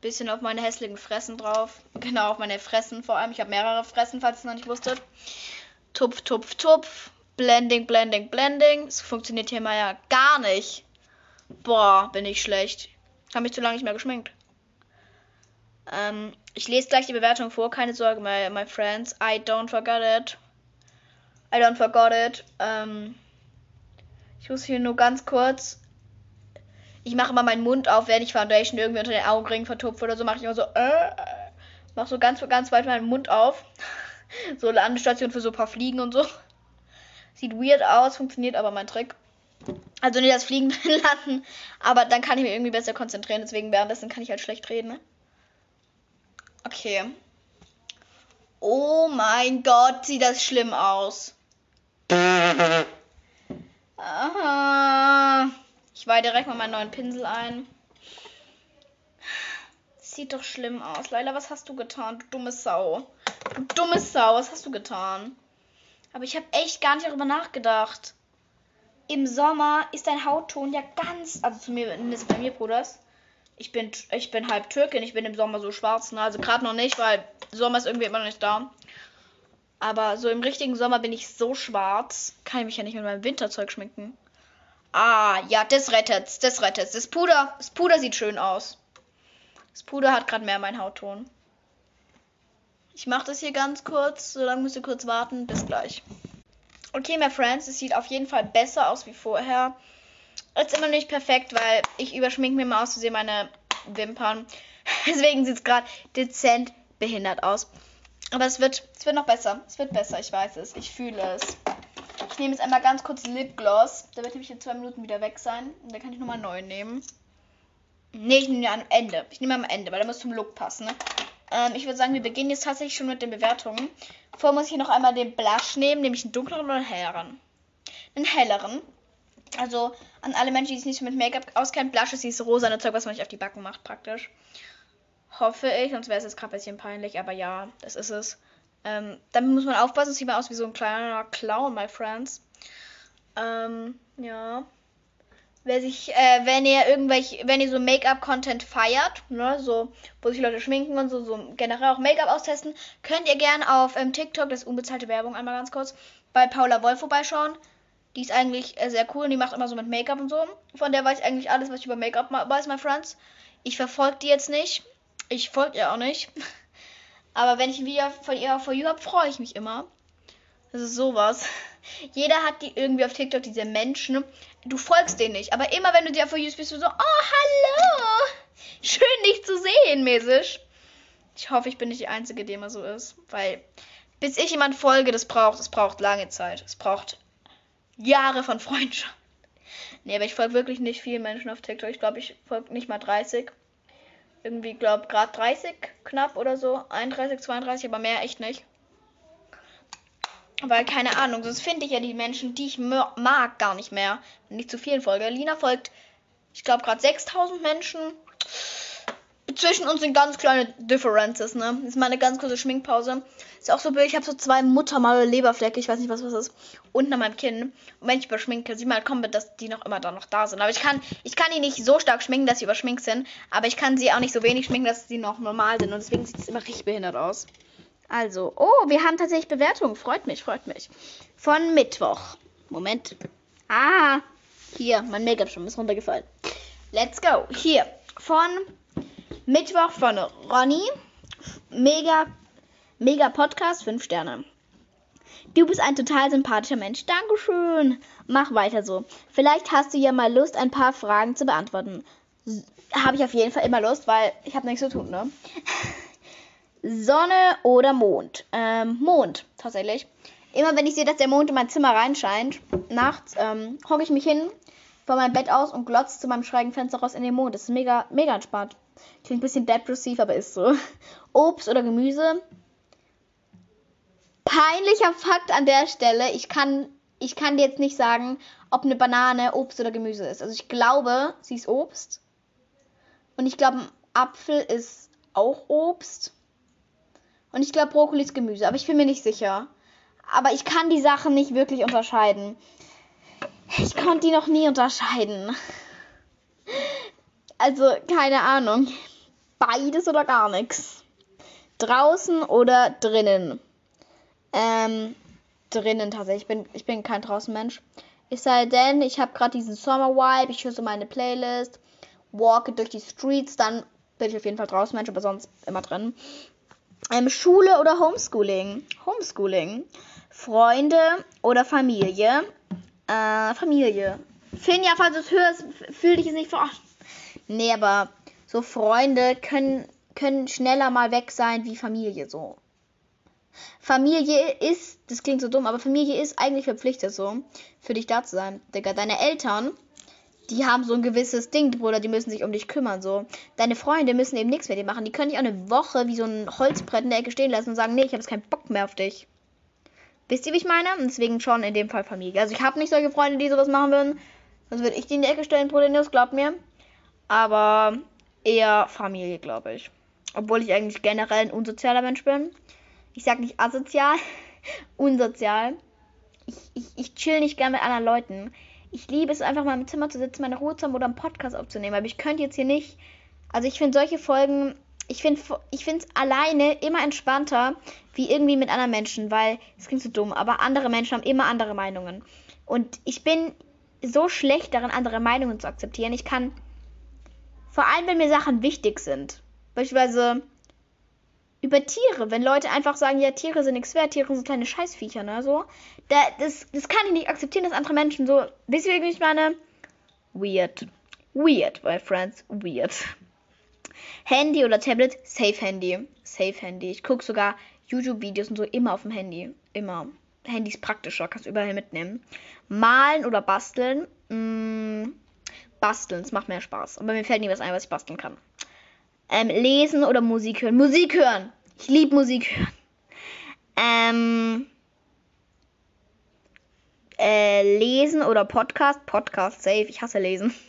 Bisschen auf meine hässlichen Fressen drauf. Genau, auf meine Fressen vor allem. Ich habe mehrere Fressen, falls ihr es noch nicht wusstet. Tupf, Tupf, Tupf. Blending, Blending, Blending. Es funktioniert hier mal ja gar nicht. Boah, bin ich schlecht. Habe mich zu lange nicht mehr geschminkt. Ähm, ich lese gleich die Bewertung vor. Keine Sorge, my, my friends. I don't forget it. I don't forget it. Ähm, ich muss hier nur ganz kurz. Ich mache mal meinen Mund auf, wenn ich Foundation irgendwie unter den Augenringen vertupfe oder so. Mache ich immer so. Äh, mach so ganz, ganz weit meinen Mund auf. so Landestation für so ein paar Fliegen und so. Sieht weird aus, funktioniert aber mein Trick. Also nicht das Fliegen landen, aber dann kann ich mich irgendwie besser konzentrieren, deswegen währenddessen kann ich halt schlecht reden. Ne? Okay. Oh mein Gott, sieht das schlimm aus. Aha. Ich weihe direkt mal meinen neuen Pinsel ein. Sieht doch schlimm aus. Leila, was hast du getan, du dumme Sau? Du dumme Sau, was hast du getan? Aber ich habe echt gar nicht darüber nachgedacht. Im Sommer ist dein Hautton ja ganz, also zumindest bei mir, Bruders. Ich bin, ich bin halb Türkin, ich bin im Sommer so schwarz, ne? Also gerade noch nicht, weil Sommer ist irgendwie immer noch nicht da. Aber so im richtigen Sommer bin ich so schwarz, kann ich mich ja nicht mit meinem Winterzeug schminken. Ah, ja, das rettet's, das rettet's. Das Puder, das Puder sieht schön aus. Das Puder hat gerade mehr meinen Hautton. Ich mache das hier ganz kurz, so lange müsst ihr kurz warten. Bis gleich. Okay, my friends, es sieht auf jeden Fall besser aus wie vorher. Ist immer nicht perfekt, weil ich überschminke mir mal aus Versehen meine Wimpern. Deswegen sieht es gerade dezent behindert aus. Aber es wird, es wird noch besser. Es wird besser, ich weiß es. Ich fühle es. Ich nehme jetzt einmal ganz kurz Lipgloss. Der wird nämlich in zwei Minuten wieder weg sein. Und dann kann ich nochmal neu nehmen. Ne, ich nehme am Ende. Ich nehme am Ende, weil der muss zum Look passen. Ne? Ähm, ich würde sagen, wir beginnen jetzt tatsächlich schon mit den Bewertungen. Vorher muss ich noch einmal den Blush nehmen, nämlich einen dunkleren oder einen helleren. Einen helleren. Also an alle Menschen, die sich nicht mit Make-up auskennen, Blush ist dieses rosa Zeug, was man nicht auf die Backen macht, praktisch. Hoffe ich, sonst wäre es jetzt gerade ein bisschen peinlich, aber ja, das ist es. Ähm, damit muss man aufpassen, sieht mal aus wie so ein kleiner Clown, my friends. Ähm, ja. Wer sich, äh, wenn ihr irgendwelche, wenn ihr so Make-up-Content feiert, ne, so, wo sich Leute schminken und so, so generell auch Make-up austesten, könnt ihr gerne auf ähm, TikTok, das ist unbezahlte Werbung, einmal ganz kurz, bei Paula Wolf vorbeischauen. Die ist eigentlich äh, sehr cool und die macht immer so mit Make-up und so. Von der weiß ich eigentlich alles, was ich über Make-up weiß, my friends. Ich verfolge die jetzt nicht. Ich folge ihr auch nicht. Aber wenn ich ein Video von ihr auf You habe, freue ich mich immer. Das ist sowas. Jeder hat die irgendwie auf TikTok, diese Menschen. Du folgst denen nicht. Aber immer wenn du dir auf You bist, du so, oh, hallo. Schön, dich zu sehen, mäßig. Ich hoffe, ich bin nicht die Einzige, die immer so ist. Weil, bis ich jemand folge, das braucht, es braucht lange Zeit. Es braucht Jahre von Freundschaft. Nee, aber ich folge wirklich nicht vielen Menschen auf TikTok. Ich glaube, ich folge nicht mal 30. Irgendwie, glaube gerade 30 knapp oder so. 31, 32, aber mehr echt nicht. Weil, keine Ahnung, sonst finde ich ja die Menschen, die ich mag, gar nicht mehr. Ich zu vielen folge. Lina folgt, ich glaube, gerade 6000 Menschen zwischen uns sind ganz kleine Differences, ne? Das ist mal eine ganz kurze Schminkpause. Ist auch so blöd, ich habe so zwei Muttermale Leberflecke, ich weiß nicht, was das ist, unten an meinem Kinn. Und wenn ich überschminke, sieht man halt komplett, dass die noch immer da noch da sind. Aber ich kann, ich kann die nicht so stark schminken, dass sie überschminkt sind, aber ich kann sie auch nicht so wenig schminken, dass sie noch normal sind. Und deswegen sieht es immer richtig behindert aus. Also, oh, wir haben tatsächlich Bewertungen. Freut mich, freut mich. Von Mittwoch. Moment. Ah, hier, mein Make-up-Schirm ist runtergefallen. Let's go. Hier, von Mittwoch von Ronny. Mega, mega Podcast, 5 Sterne. Du bist ein total sympathischer Mensch. Dankeschön. Mach weiter so. Vielleicht hast du ja mal Lust, ein paar Fragen zu beantworten. Habe ich auf jeden Fall immer Lust, weil ich habe nichts zu tun, ne? Sonne oder Mond? Ähm, Mond, tatsächlich. Immer wenn ich sehe, dass der Mond in mein Zimmer reinscheint, nachts, ähm, hocke ich mich hin von meinem Bett aus und glotze zu meinem schrägen Fenster raus in den Mond. Das ist mega, mega entspannt. Klingt ein bisschen depressiv, aber ist so. Obst oder Gemüse? Peinlicher Fakt an der Stelle. Ich kann, ich kann dir jetzt nicht sagen, ob eine Banane Obst oder Gemüse ist. Also ich glaube, sie ist Obst. Und ich glaube, ein Apfel ist auch Obst. Und ich glaube, Brokkoli ist Gemüse. Aber ich bin mir nicht sicher. Aber ich kann die Sachen nicht wirklich unterscheiden. Ich konnte die noch nie unterscheiden. Also, keine Ahnung. Beides oder gar nichts. Draußen oder drinnen? Ähm, drinnen tatsächlich. Ich bin, ich bin kein Draußenmensch. Es sei denn, ich habe gerade diesen Sommer-Vibe, ich höre so meine Playlist, walke durch die Streets, dann bin ich auf jeden Fall Draußenmensch, aber sonst immer drin. Ähm, Schule oder Homeschooling? Homeschooling. Freunde oder Familie? Äh, Familie. Finja, falls du es hörst, fühl dich jetzt nicht verarscht. Nee, aber so Freunde können, können schneller mal weg sein wie Familie so. Familie ist, das klingt so dumm, aber Familie ist eigentlich verpflichtet so, für dich da zu sein. Digga, deine Eltern, die haben so ein gewisses Ding, Bruder, die müssen sich um dich kümmern, so. Deine Freunde müssen eben nichts mit dir machen. Die können dich auch eine Woche wie so ein Holzbrett in der Ecke stehen lassen und sagen, nee, ich habe jetzt keinen Bock mehr auf dich. Wisst ihr, wie ich meine? Und deswegen schon in dem Fall Familie. Also ich habe nicht solche Freunde, die sowas machen würden. Sonst würde ich die in die Ecke stellen, Bruder, glaubt mir aber eher Familie, glaube ich. Obwohl ich eigentlich generell ein unsozialer Mensch bin. Ich sage nicht asozial, unsozial. Ich, ich, ich chill nicht gern mit anderen Leuten. Ich liebe es einfach mal im Zimmer zu sitzen, meine Ruhe zu haben oder einen Podcast aufzunehmen. Aber ich könnte jetzt hier nicht. Also ich finde solche Folgen ich finde ich es alleine immer entspannter, wie irgendwie mit anderen Menschen, weil es klingt so dumm, aber andere Menschen haben immer andere Meinungen. Und ich bin so schlecht darin, andere Meinungen zu akzeptieren. Ich kann, vor allem wenn mir Sachen wichtig sind, beispielsweise über Tiere, wenn Leute einfach sagen, ja, Tiere sind nichts wert, Tiere sind kleine Scheißviecher, ne, so. Da, das, das kann ich nicht akzeptieren, dass andere Menschen so, wisst ihr, wie ich meine? Weird. Weird, my friends, weird. Handy oder Tablet, safe Handy. Safe Handy. Ich gucke sogar YouTube-Videos und so immer auf dem Handy. Immer. Handy ist praktischer, kannst du überall mitnehmen. Malen oder basteln. Mm, basteln, es macht mehr Spaß. Aber mir fällt nie was ein, was ich basteln kann. Ähm, lesen oder Musik hören. Musik hören. Ich liebe Musik hören. Ähm, äh, lesen oder Podcast. Podcast, safe. Ich hasse lesen.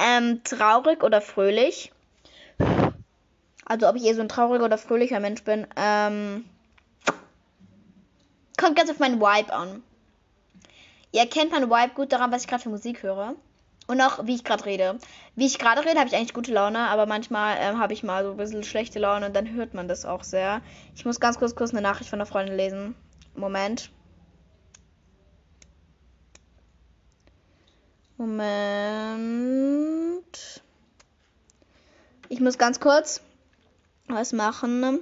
Ähm, traurig oder fröhlich. Also ob ich eher so ein trauriger oder fröhlicher Mensch bin. Ähm, kommt ganz auf meinen Vibe an. Ihr erkennt meinen Vibe gut daran, was ich gerade für Musik höre. Und auch, wie ich gerade rede. Wie ich gerade rede, habe ich eigentlich gute Laune, aber manchmal ähm, habe ich mal so ein bisschen schlechte Laune und dann hört man das auch sehr. Ich muss ganz kurz, kurz eine Nachricht von einer Freundin lesen. Moment. Moment. Ich muss ganz kurz was machen.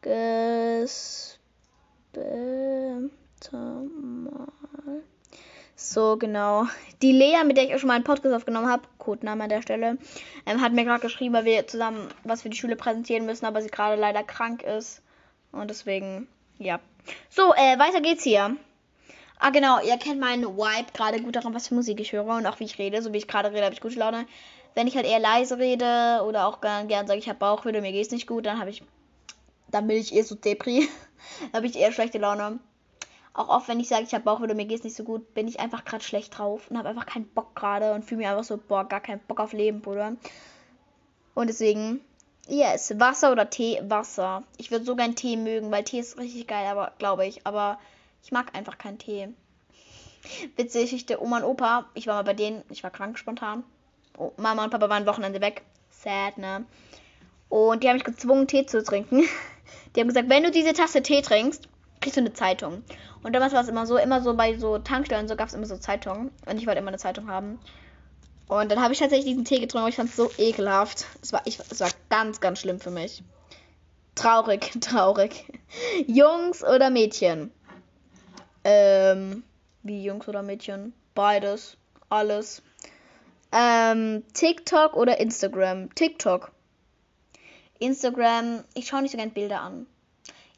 Ges mal. So, genau. Die Lea, mit der ich auch schon mal einen Podcast aufgenommen habe, Codename an der Stelle, ähm, hat mir gerade geschrieben, weil wir zusammen was für die Schule präsentieren müssen, aber sie gerade leider krank ist. Und deswegen, ja. So, äh, weiter geht's hier. Ah, genau, ihr kennt meinen Vibe gerade gut daran, was für Musik ich höre und auch wie ich rede. So wie ich gerade rede, habe ich gute Laune. Wenn ich halt eher leise rede oder auch gern, gern sage, ich habe Bauchhöhle, mir geht's nicht gut, dann habe ich, dann bin ich eher so Depri. habe ich eher schlechte Laune. Auch oft, wenn ich sage, ich habe Bauchweh oder mir geht's nicht so gut, bin ich einfach gerade schlecht drauf und habe einfach keinen Bock gerade und fühle mich einfach so, boah, gar keinen Bock auf Leben, Bruder. Und deswegen, yes, Wasser oder Tee? Wasser. Ich würde so gern Tee mögen, weil Tee ist richtig geil, aber glaube ich. Aber ich mag einfach keinen Tee. Witzige Geschichte, Oma und Opa, ich war mal bei denen, ich war krank spontan. Oh, Mama und Papa waren Wochenende weg. Sad, ne? Und die haben mich gezwungen, Tee zu trinken. Die haben gesagt, wenn du diese Tasse Tee trinkst, kriegst du eine Zeitung. Und damals war es immer so, immer so bei so Tankstellen so gab es immer so Zeitungen. Und ich wollte immer eine Zeitung haben. Und dann habe ich tatsächlich diesen Tee getrunken, aber ich fand es so ekelhaft. Es war, war ganz, ganz schlimm für mich. Traurig, traurig. Jungs oder Mädchen? Ähm, wie Jungs oder Mädchen? Beides. Alles. Ähm, TikTok oder Instagram? TikTok. Instagram, ich schaue nicht so gerne Bilder an.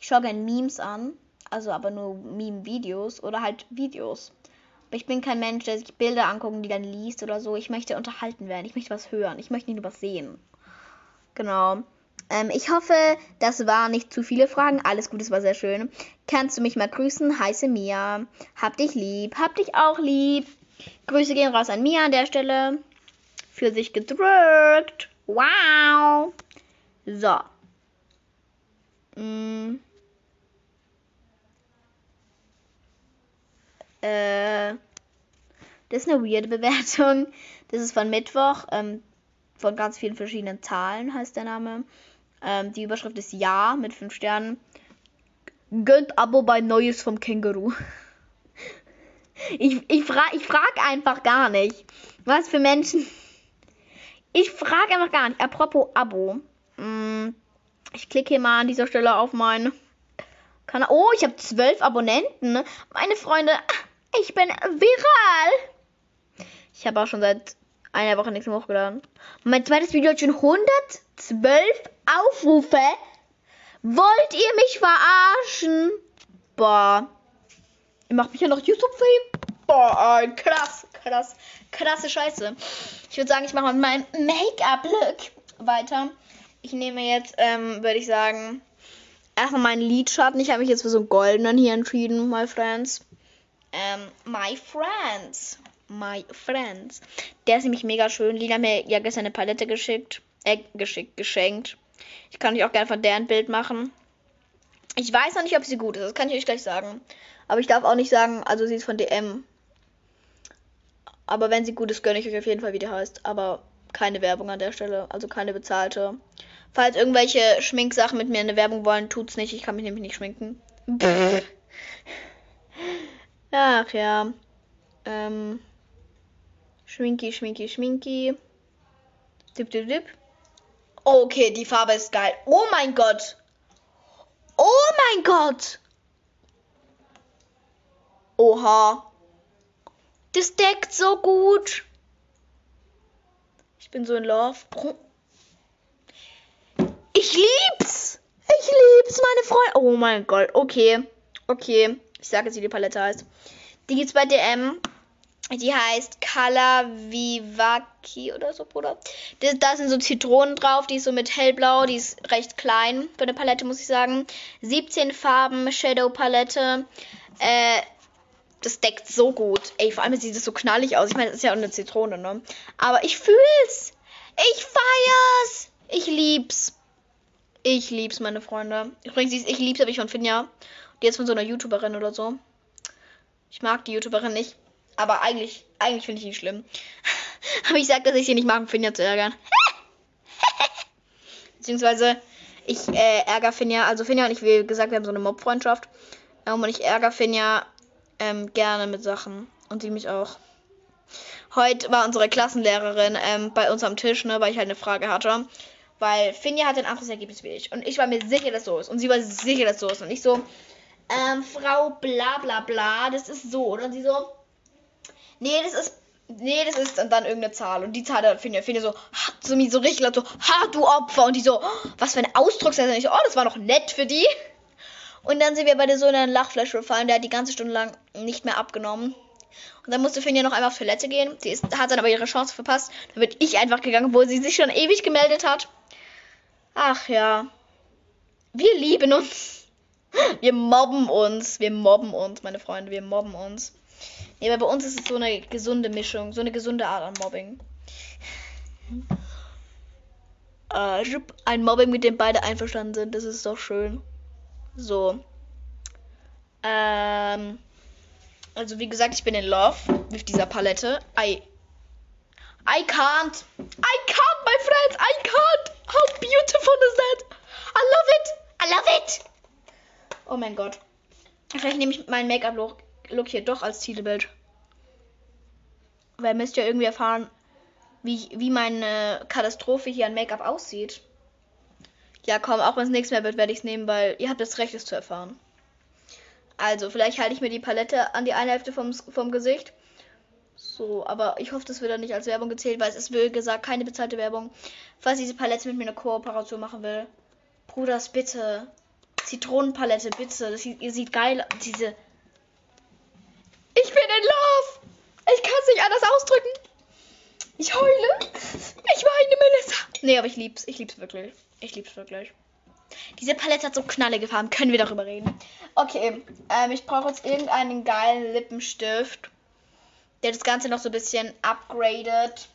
Ich schaue gerne Memes an also aber nur Meme-Videos oder halt Videos. Aber ich bin kein Mensch, der sich Bilder angucken, die dann liest oder so. Ich möchte unterhalten werden. Ich möchte was hören. Ich möchte nicht nur was sehen. Genau. Ähm, ich hoffe, das waren nicht zu viele Fragen. Alles gut, es war sehr schön. Kannst du mich mal grüßen? Heiße Mia. Hab dich lieb. Hab dich auch lieb. Grüße gehen raus an Mia an der Stelle. Für sich gedrückt. Wow. So. Mm. Äh, das ist eine weirde Bewertung. Das ist von Mittwoch, ähm, von ganz vielen verschiedenen Zahlen heißt der Name. Ähm, die Überschrift ist Ja mit 5 Sternen. Gönnt Abo bei Neues vom Känguru. Ich, ich frage ich frag einfach gar nicht. Was für Menschen. Ich frage einfach gar nicht. Apropos Abo. Hm, ich klicke hier mal an dieser Stelle auf meinen Kanal. Oh, ich habe zwölf Abonnenten. Meine Freunde, ich bin viral. Ich habe auch schon seit einer Woche nichts mehr hochgeladen. mein zweites Video hat schon 112 Aufrufe. Wollt ihr mich verarschen? Boah. Ihr macht mich ja noch YouTube-Fame? Boah, krass, krass, krasse Scheiße. Ich würde sagen, ich mache mit meinem Make-up-Look weiter. Ich nehme jetzt, ähm, würde ich sagen, erstmal meinen Lidschatten. Ich habe mich jetzt für so einen goldenen hier entschieden, my friends. Ähm, My Friends. My Friends. Der ist nämlich mega schön. Lina hat mir ja gestern eine Palette geschickt. Äh, geschickt, geschenkt. Ich kann euch auch gerne von der ein Bild machen. Ich weiß noch nicht, ob sie gut ist. Das kann ich euch gleich sagen. Aber ich darf auch nicht sagen, also sie ist von DM. Aber wenn sie gut ist, gönne ich euch auf jeden Fall, wie die heißt. Aber keine Werbung an der Stelle, also keine bezahlte. Falls irgendwelche Schminksachen mit mir eine Werbung wollen, tut's nicht. Ich kann mich nämlich nicht schminken. Ach ja. Ähm. Schminki, schminki, schminki. Dip, dip, dip. Okay, die Farbe ist geil. Oh mein Gott. Oh mein Gott. Oha. Das deckt so gut. Ich bin so in Love. Ich lieb's. Ich lieb's, meine Freunde. Oh mein Gott. Okay. Okay. Ich sage jetzt, wie die Palette heißt. Die gibt's bei DM. Die heißt Color Vivaki oder so, Bruder. Da sind so Zitronen drauf. Die ist so mit hellblau. Die ist recht klein bei der Palette, muss ich sagen. 17 Farben, Shadow Palette. Äh, das deckt so gut. Ey, vor allem sieht es so knallig aus. Ich meine, das ist ja auch eine Zitrone, ne? Aber ich fühl's. Ich feier's. Ich lieb's. Ich lieb's, meine Freunde. Übrigens, ich lieb's habe ich von Finja. Die ist von so einer YouTuberin oder so. Ich mag die YouTuberin nicht. Aber eigentlich, eigentlich finde ich ihn schlimm. aber ich sag, dass ich sie nicht mag, um Finja zu ärgern. Beziehungsweise, ich äh, ärgere Finja. Also Finja und ich, wie gesagt, wir haben so eine Mob-Freundschaft. Ähm, und ich ärgere Finja ähm, gerne mit Sachen. Und sie mich auch. Heute war unsere Klassenlehrerin ähm, bei uns am Tisch, ne, weil ich halt eine Frage hatte. Weil Finja hatte ein anderes Ergebnis wie ich. Und ich war mir sicher, dass so ist. Und sie war sicher, dass so ist. Und ich so, ähm, Frau bla bla bla, das ist so. Und sie so, nee, das ist, nee, das ist und dann irgendeine Zahl. Und die Zahl da Finja, Finja so, so, so richtig laut so, ha, du Opfer. Und die so, was für ein Ausdrucksweise. Und ich so, oh, das war noch nett für die. Und dann sind wir bei der so einer Lachflash gefallen. Der hat die ganze Stunde lang nicht mehr abgenommen. Und dann musste Finja noch einmal auf Toilette gehen. Sie ist, hat dann aber ihre Chance verpasst. Dann bin ich einfach gegangen, wo sie sich schon ewig gemeldet hat. Ach ja. Wir lieben uns. Wir mobben uns. Wir mobben uns, meine Freunde. Wir mobben uns. Nee, aber bei uns ist es so eine gesunde Mischung. So eine gesunde Art an Mobbing. Äh, ein Mobbing, mit dem beide einverstanden sind. Das ist doch schön. So. Ähm. Also wie gesagt, ich bin in love mit dieser Palette. I I can't. I can't, my friends. I can't. How beautiful is that? I love it. I love it. Oh mein Gott. Vielleicht nehme ich meinen Make-up-Look Look hier doch als Titelbild. Weil ihr müsst ja irgendwie erfahren, wie, wie meine Katastrophe hier an Make-up aussieht. Ja, komm, auch wenn es nichts mehr wird, werde ich es nehmen, weil ihr habt das Recht, es zu erfahren. Also, vielleicht halte ich mir die Palette an die eine Hälfte vom, vom Gesicht. So, aber ich hoffe, das wird dann nicht als Werbung gezählt, weil es ist, wie gesagt, keine bezahlte Werbung. Falls diese Palette mit mir eine Kooperation machen will. Bruders, bitte. Zitronenpalette, bitte. Das sieht, ihr sieht geil Diese. Ich bin in Love! Ich kann es nicht anders ausdrücken. Ich heule. Ich weine, Melissa. Nee, aber ich lieb's. Ich lieb's wirklich. Ich lieb's wirklich. Diese Palette hat so knallige Farben. Können wir darüber reden? Okay, ähm, ich brauche jetzt irgendeinen geilen Lippenstift, der das Ganze noch so ein bisschen upgradet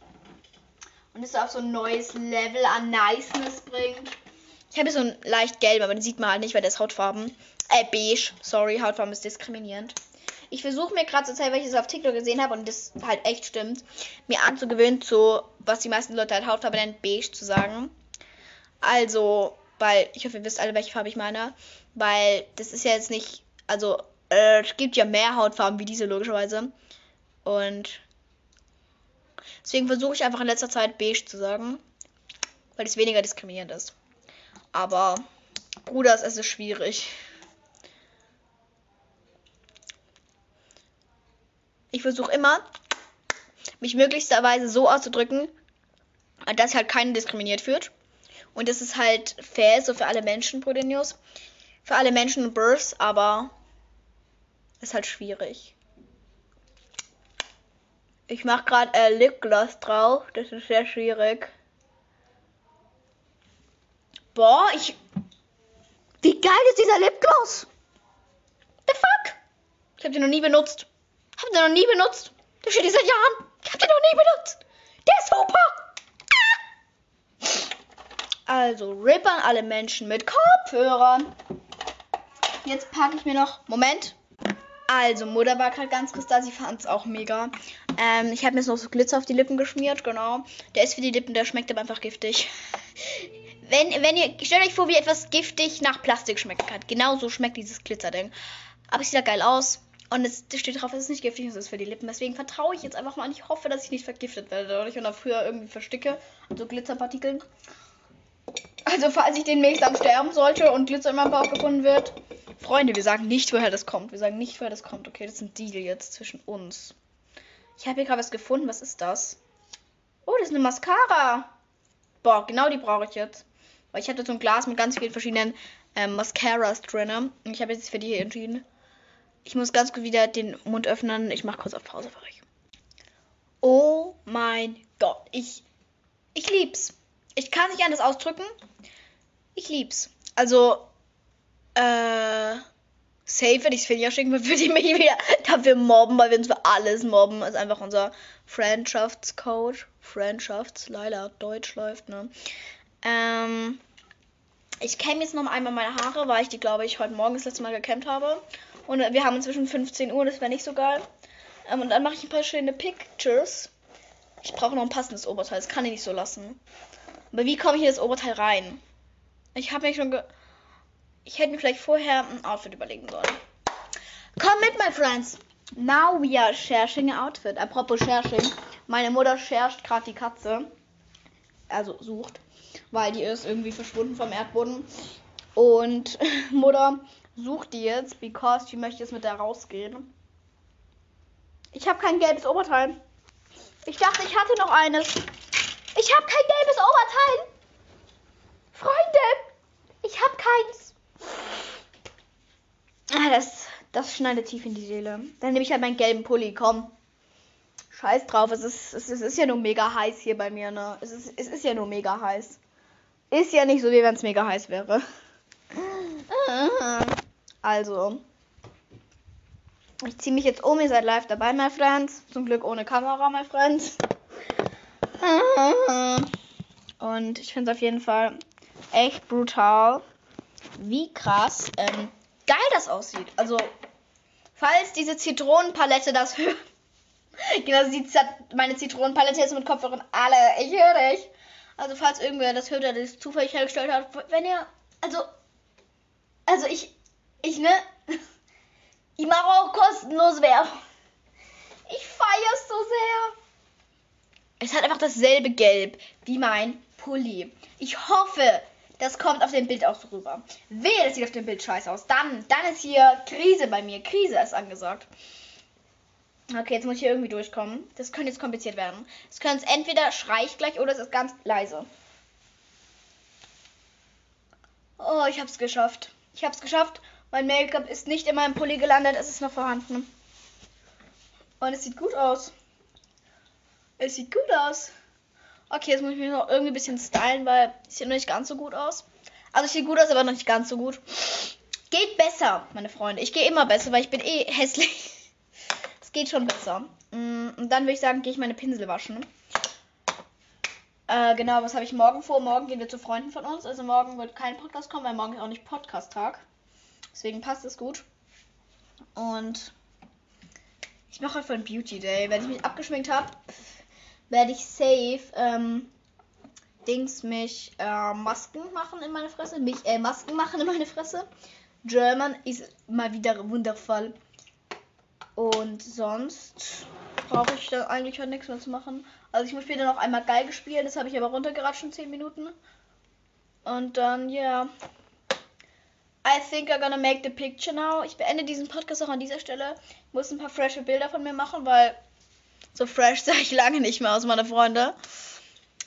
und es auf so ein neues Level an Niceness bringt. Ich habe so ein leicht gelb, aber den sieht man halt nicht, weil der ist Hautfarben. Äh, beige. Sorry, Hautfarben ist diskriminierend. Ich versuche mir gerade zur Zeit, weil ich es auf TikTok gesehen habe und das halt echt stimmt, mir anzugewöhnen zu, was die meisten Leute halt Hautfarbe nennen, beige zu sagen. Also, weil ich hoffe, ihr wisst alle, welche Farbe ich meine. Weil das ist ja jetzt nicht, also äh, es gibt ja mehr Hautfarben wie diese logischerweise. Und deswegen versuche ich einfach in letzter Zeit beige zu sagen, weil es weniger diskriminierend ist. Aber Bruders, es ist schwierig. Ich versuche immer, mich möglichsterweise so auszudrücken, dass halt keinen diskriminiert fühlt. Und das ist halt fair, so für alle Menschen, Brudenius. Für alle Menschen und Births, aber ist halt schwierig. Ich mache gerade äh, Lipgloss drauf. Das ist sehr schwierig. Boah, ich. Wie geil ist dieser Lipgloss? The fuck? Ich habe den noch nie benutzt. Hab den noch nie benutzt. Der steht seit Jahren. Ich hab den noch nie benutzt. Der ist super. Also, RIP an alle Menschen mit Kopfhörern. Jetzt packe ich mir noch. Moment. Also, Mutter war gerade ganz kristall. Sie fand es auch mega. Ähm, ich habe mir jetzt noch so Glitzer auf die Lippen geschmiert, genau. Der ist für die Lippen, der schmeckt aber einfach giftig. Wenn, wenn ihr, stellt euch vor, wie etwas giftig nach Plastik schmecken kann. Genau so schmeckt dieses Glitzerding. Aber es sieht ja geil aus. Und es steht drauf, es ist nicht giftig, es ist für die Lippen. Deswegen vertraue ich jetzt einfach mal und ich hoffe, dass ich nicht vergiftet werde dadurch und früher irgendwie versticke. So Glitzerpartikeln. Also, falls ich demnächst dann sterben sollte und Glitzer in meinem Bauch gefunden wird. Freunde, wir sagen nicht, woher das kommt. Wir sagen nicht, woher das kommt. Okay, das ist ein Deal jetzt zwischen uns. Ich habe hier gerade was gefunden. Was ist das? Oh, das ist eine Mascara. Boah, genau die brauche ich jetzt. Weil ich hatte so ein Glas mit ganz vielen verschiedenen ähm, Mascaras drin. Und ich habe jetzt für die hier entschieden. Ich muss ganz gut wieder den Mund öffnen. Ich mache kurz auf Pause für euch. Oh mein Gott. Ich, ich lieb's. Ich kann nicht anders ausdrücken. Ich lieb's. Also, äh, safe, wenn ich es Finja schicken würde, würde ich mich wieder dafür mobben, weil wir uns für alles mobben. Das ist einfach unser Friendschaftscoach. Friendschafts, leider Deutsch läuft, ne? Ähm, ich kämme jetzt noch einmal meine Haare, weil ich die, glaube ich, heute Morgen das letzte Mal gekämmt habe. Und wir haben inzwischen 15 Uhr, das wäre nicht so geil. Ähm, und dann mache ich ein paar schöne Pictures. Ich brauche noch ein passendes Oberteil, das kann ich nicht so lassen. Aber wie komme ich in das Oberteil rein? Ich habe mich schon ge Ich hätte mir vielleicht vorher ein Outfit überlegen sollen. Komm mit, my friends. Now we are sharing an outfit. Apropos sharing. Meine Mutter shared gerade die Katze. Also sucht. Weil die ist irgendwie verschwunden vom Erdboden. Und Mutter sucht die jetzt, because sie möchte jetzt mit der rausgehen. Ich habe kein gelbes Oberteil. Ich dachte, ich hatte noch eines. Ich habe kein gelbes Oberteil. Freunde, ich habe keins. Ah, das, das schneidet tief in die Seele. Dann nehme ich halt meinen gelben Pulli. Komm. Scheiß drauf. Es ist, es, es ist ja nur mega heiß hier bei mir, ne? Es ist, es ist ja nur mega heiß. Ist ja nicht so, wie wenn es mega heiß wäre. Also. Ich ziehe mich jetzt um. Ihr seid live dabei, my friends. Zum Glück ohne Kamera, my friends. Und ich finde es auf jeden Fall echt brutal, wie krass ähm, geil das aussieht. Also, falls diese Zitronenpalette das hört. Genau, sie meine Zitronenpalette ist mit Kopfhörern alle. Ich höre dich. Also, falls irgendwer das hört, der das zufällig hergestellt hat, wenn ihr. Also. Also, ich. Ich, ne? Ich mache auch kostenlos Werbung. Ich feiere es so sehr. Es hat einfach dasselbe Gelb wie mein Pulli. Ich hoffe, das kommt auf dem Bild auch so rüber. Wehe, das sieht auf dem Bild scheiße aus. Dann, dann ist hier Krise bei mir. Krise ist angesagt. Okay, jetzt muss ich hier irgendwie durchkommen. Das könnte jetzt kompliziert werden. Es könnte entweder schrei ich gleich oder es ist ganz leise. Oh, ich hab's geschafft. Ich hab's geschafft. Mein Make-up ist nicht in meinem Pulli gelandet. Es ist noch vorhanden. Und es sieht gut aus. Es sieht gut aus. Okay, jetzt muss ich mich noch irgendwie ein bisschen stylen, weil es sieht noch nicht ganz so gut aus. Also es sieht gut aus, aber noch nicht ganz so gut. Geht besser, meine Freunde. Ich gehe immer besser, weil ich bin eh hässlich. Geht schon besser. Mm, und dann würde ich sagen, gehe ich meine Pinsel waschen. Äh, genau, was habe ich morgen vor? Morgen gehen wir zu Freunden von uns. Also morgen wird kein Podcast kommen, weil morgen ist auch nicht Podcast-Tag. Deswegen passt es gut. Und ich mache heute einen Beauty Day. Wenn ich mich abgeschminkt habe, werde ich safe ähm, Dings mich äh, Masken machen in meine Fresse. Mich äh, Masken machen in meine Fresse. German ist mal wieder wundervoll. Und sonst brauche ich da eigentlich halt nichts mehr zu machen. Also ich muss später noch einmal Geige spielen, das habe ich aber runtergeratscht in 10 Minuten. Und dann, ja. Yeah. I think I'm gonna make the picture now. Ich beende diesen Podcast auch an dieser Stelle. Ich muss ein paar frische Bilder von mir machen, weil so fresh sah ich lange nicht mehr aus, meine Freunde.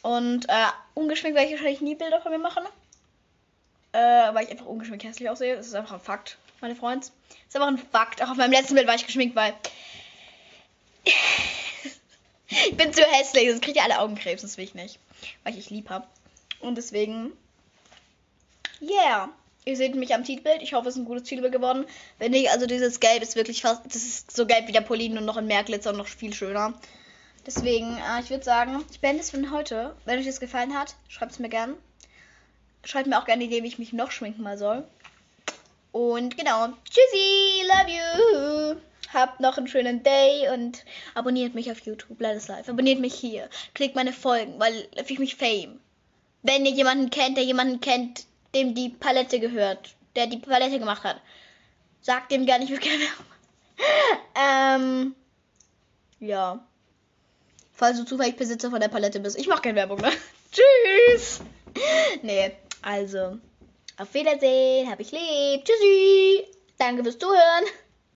Und äh, ungeschminkt werde ich wahrscheinlich nie Bilder von mir machen. Äh, weil ich einfach ungeschminkt hässlich aussehe. Das ist einfach ein Fakt, meine Freunde. Das ist einfach ein Fakt. Auch auf meinem letzten Bild war ich geschminkt, weil. ich bin zu hässlich, sonst kriege ich alle Augenkrebs, das will ich nicht. Weil ich ich lieb habe. Und deswegen. Yeah. Ihr seht mich am Titelbild. Ich hoffe, es ist ein gutes Titelbild geworden. Wenn nicht, also dieses Gelb ist wirklich fast. Das ist so gelb wie der Polin und noch in mehr Glitzer und noch viel schöner. Deswegen, äh, ich würde sagen, ich beende es für heute. Wenn euch das gefallen hat, schreibt es mir gern. Schreibt mir auch gerne Idee, wie ich mich noch schminken mal soll. Und genau. Tschüssi, love you. Habt noch einen schönen Day und abonniert mich auf YouTube, Let Us Live. Abonniert mich hier. Klickt meine Folgen, weil ich mich fame. Wenn ihr jemanden kennt, der jemanden kennt, dem die Palette gehört, der die Palette gemacht hat, sagt dem gar nicht, ich will ähm, ja. Falls du zufällig Besitzer von der Palette bist. Ich mach keine Werbung, ne? Tschüss! Nee, also. Auf Wiedersehen, hab ich lieb. Tschüssi! Danke fürs Zuhören.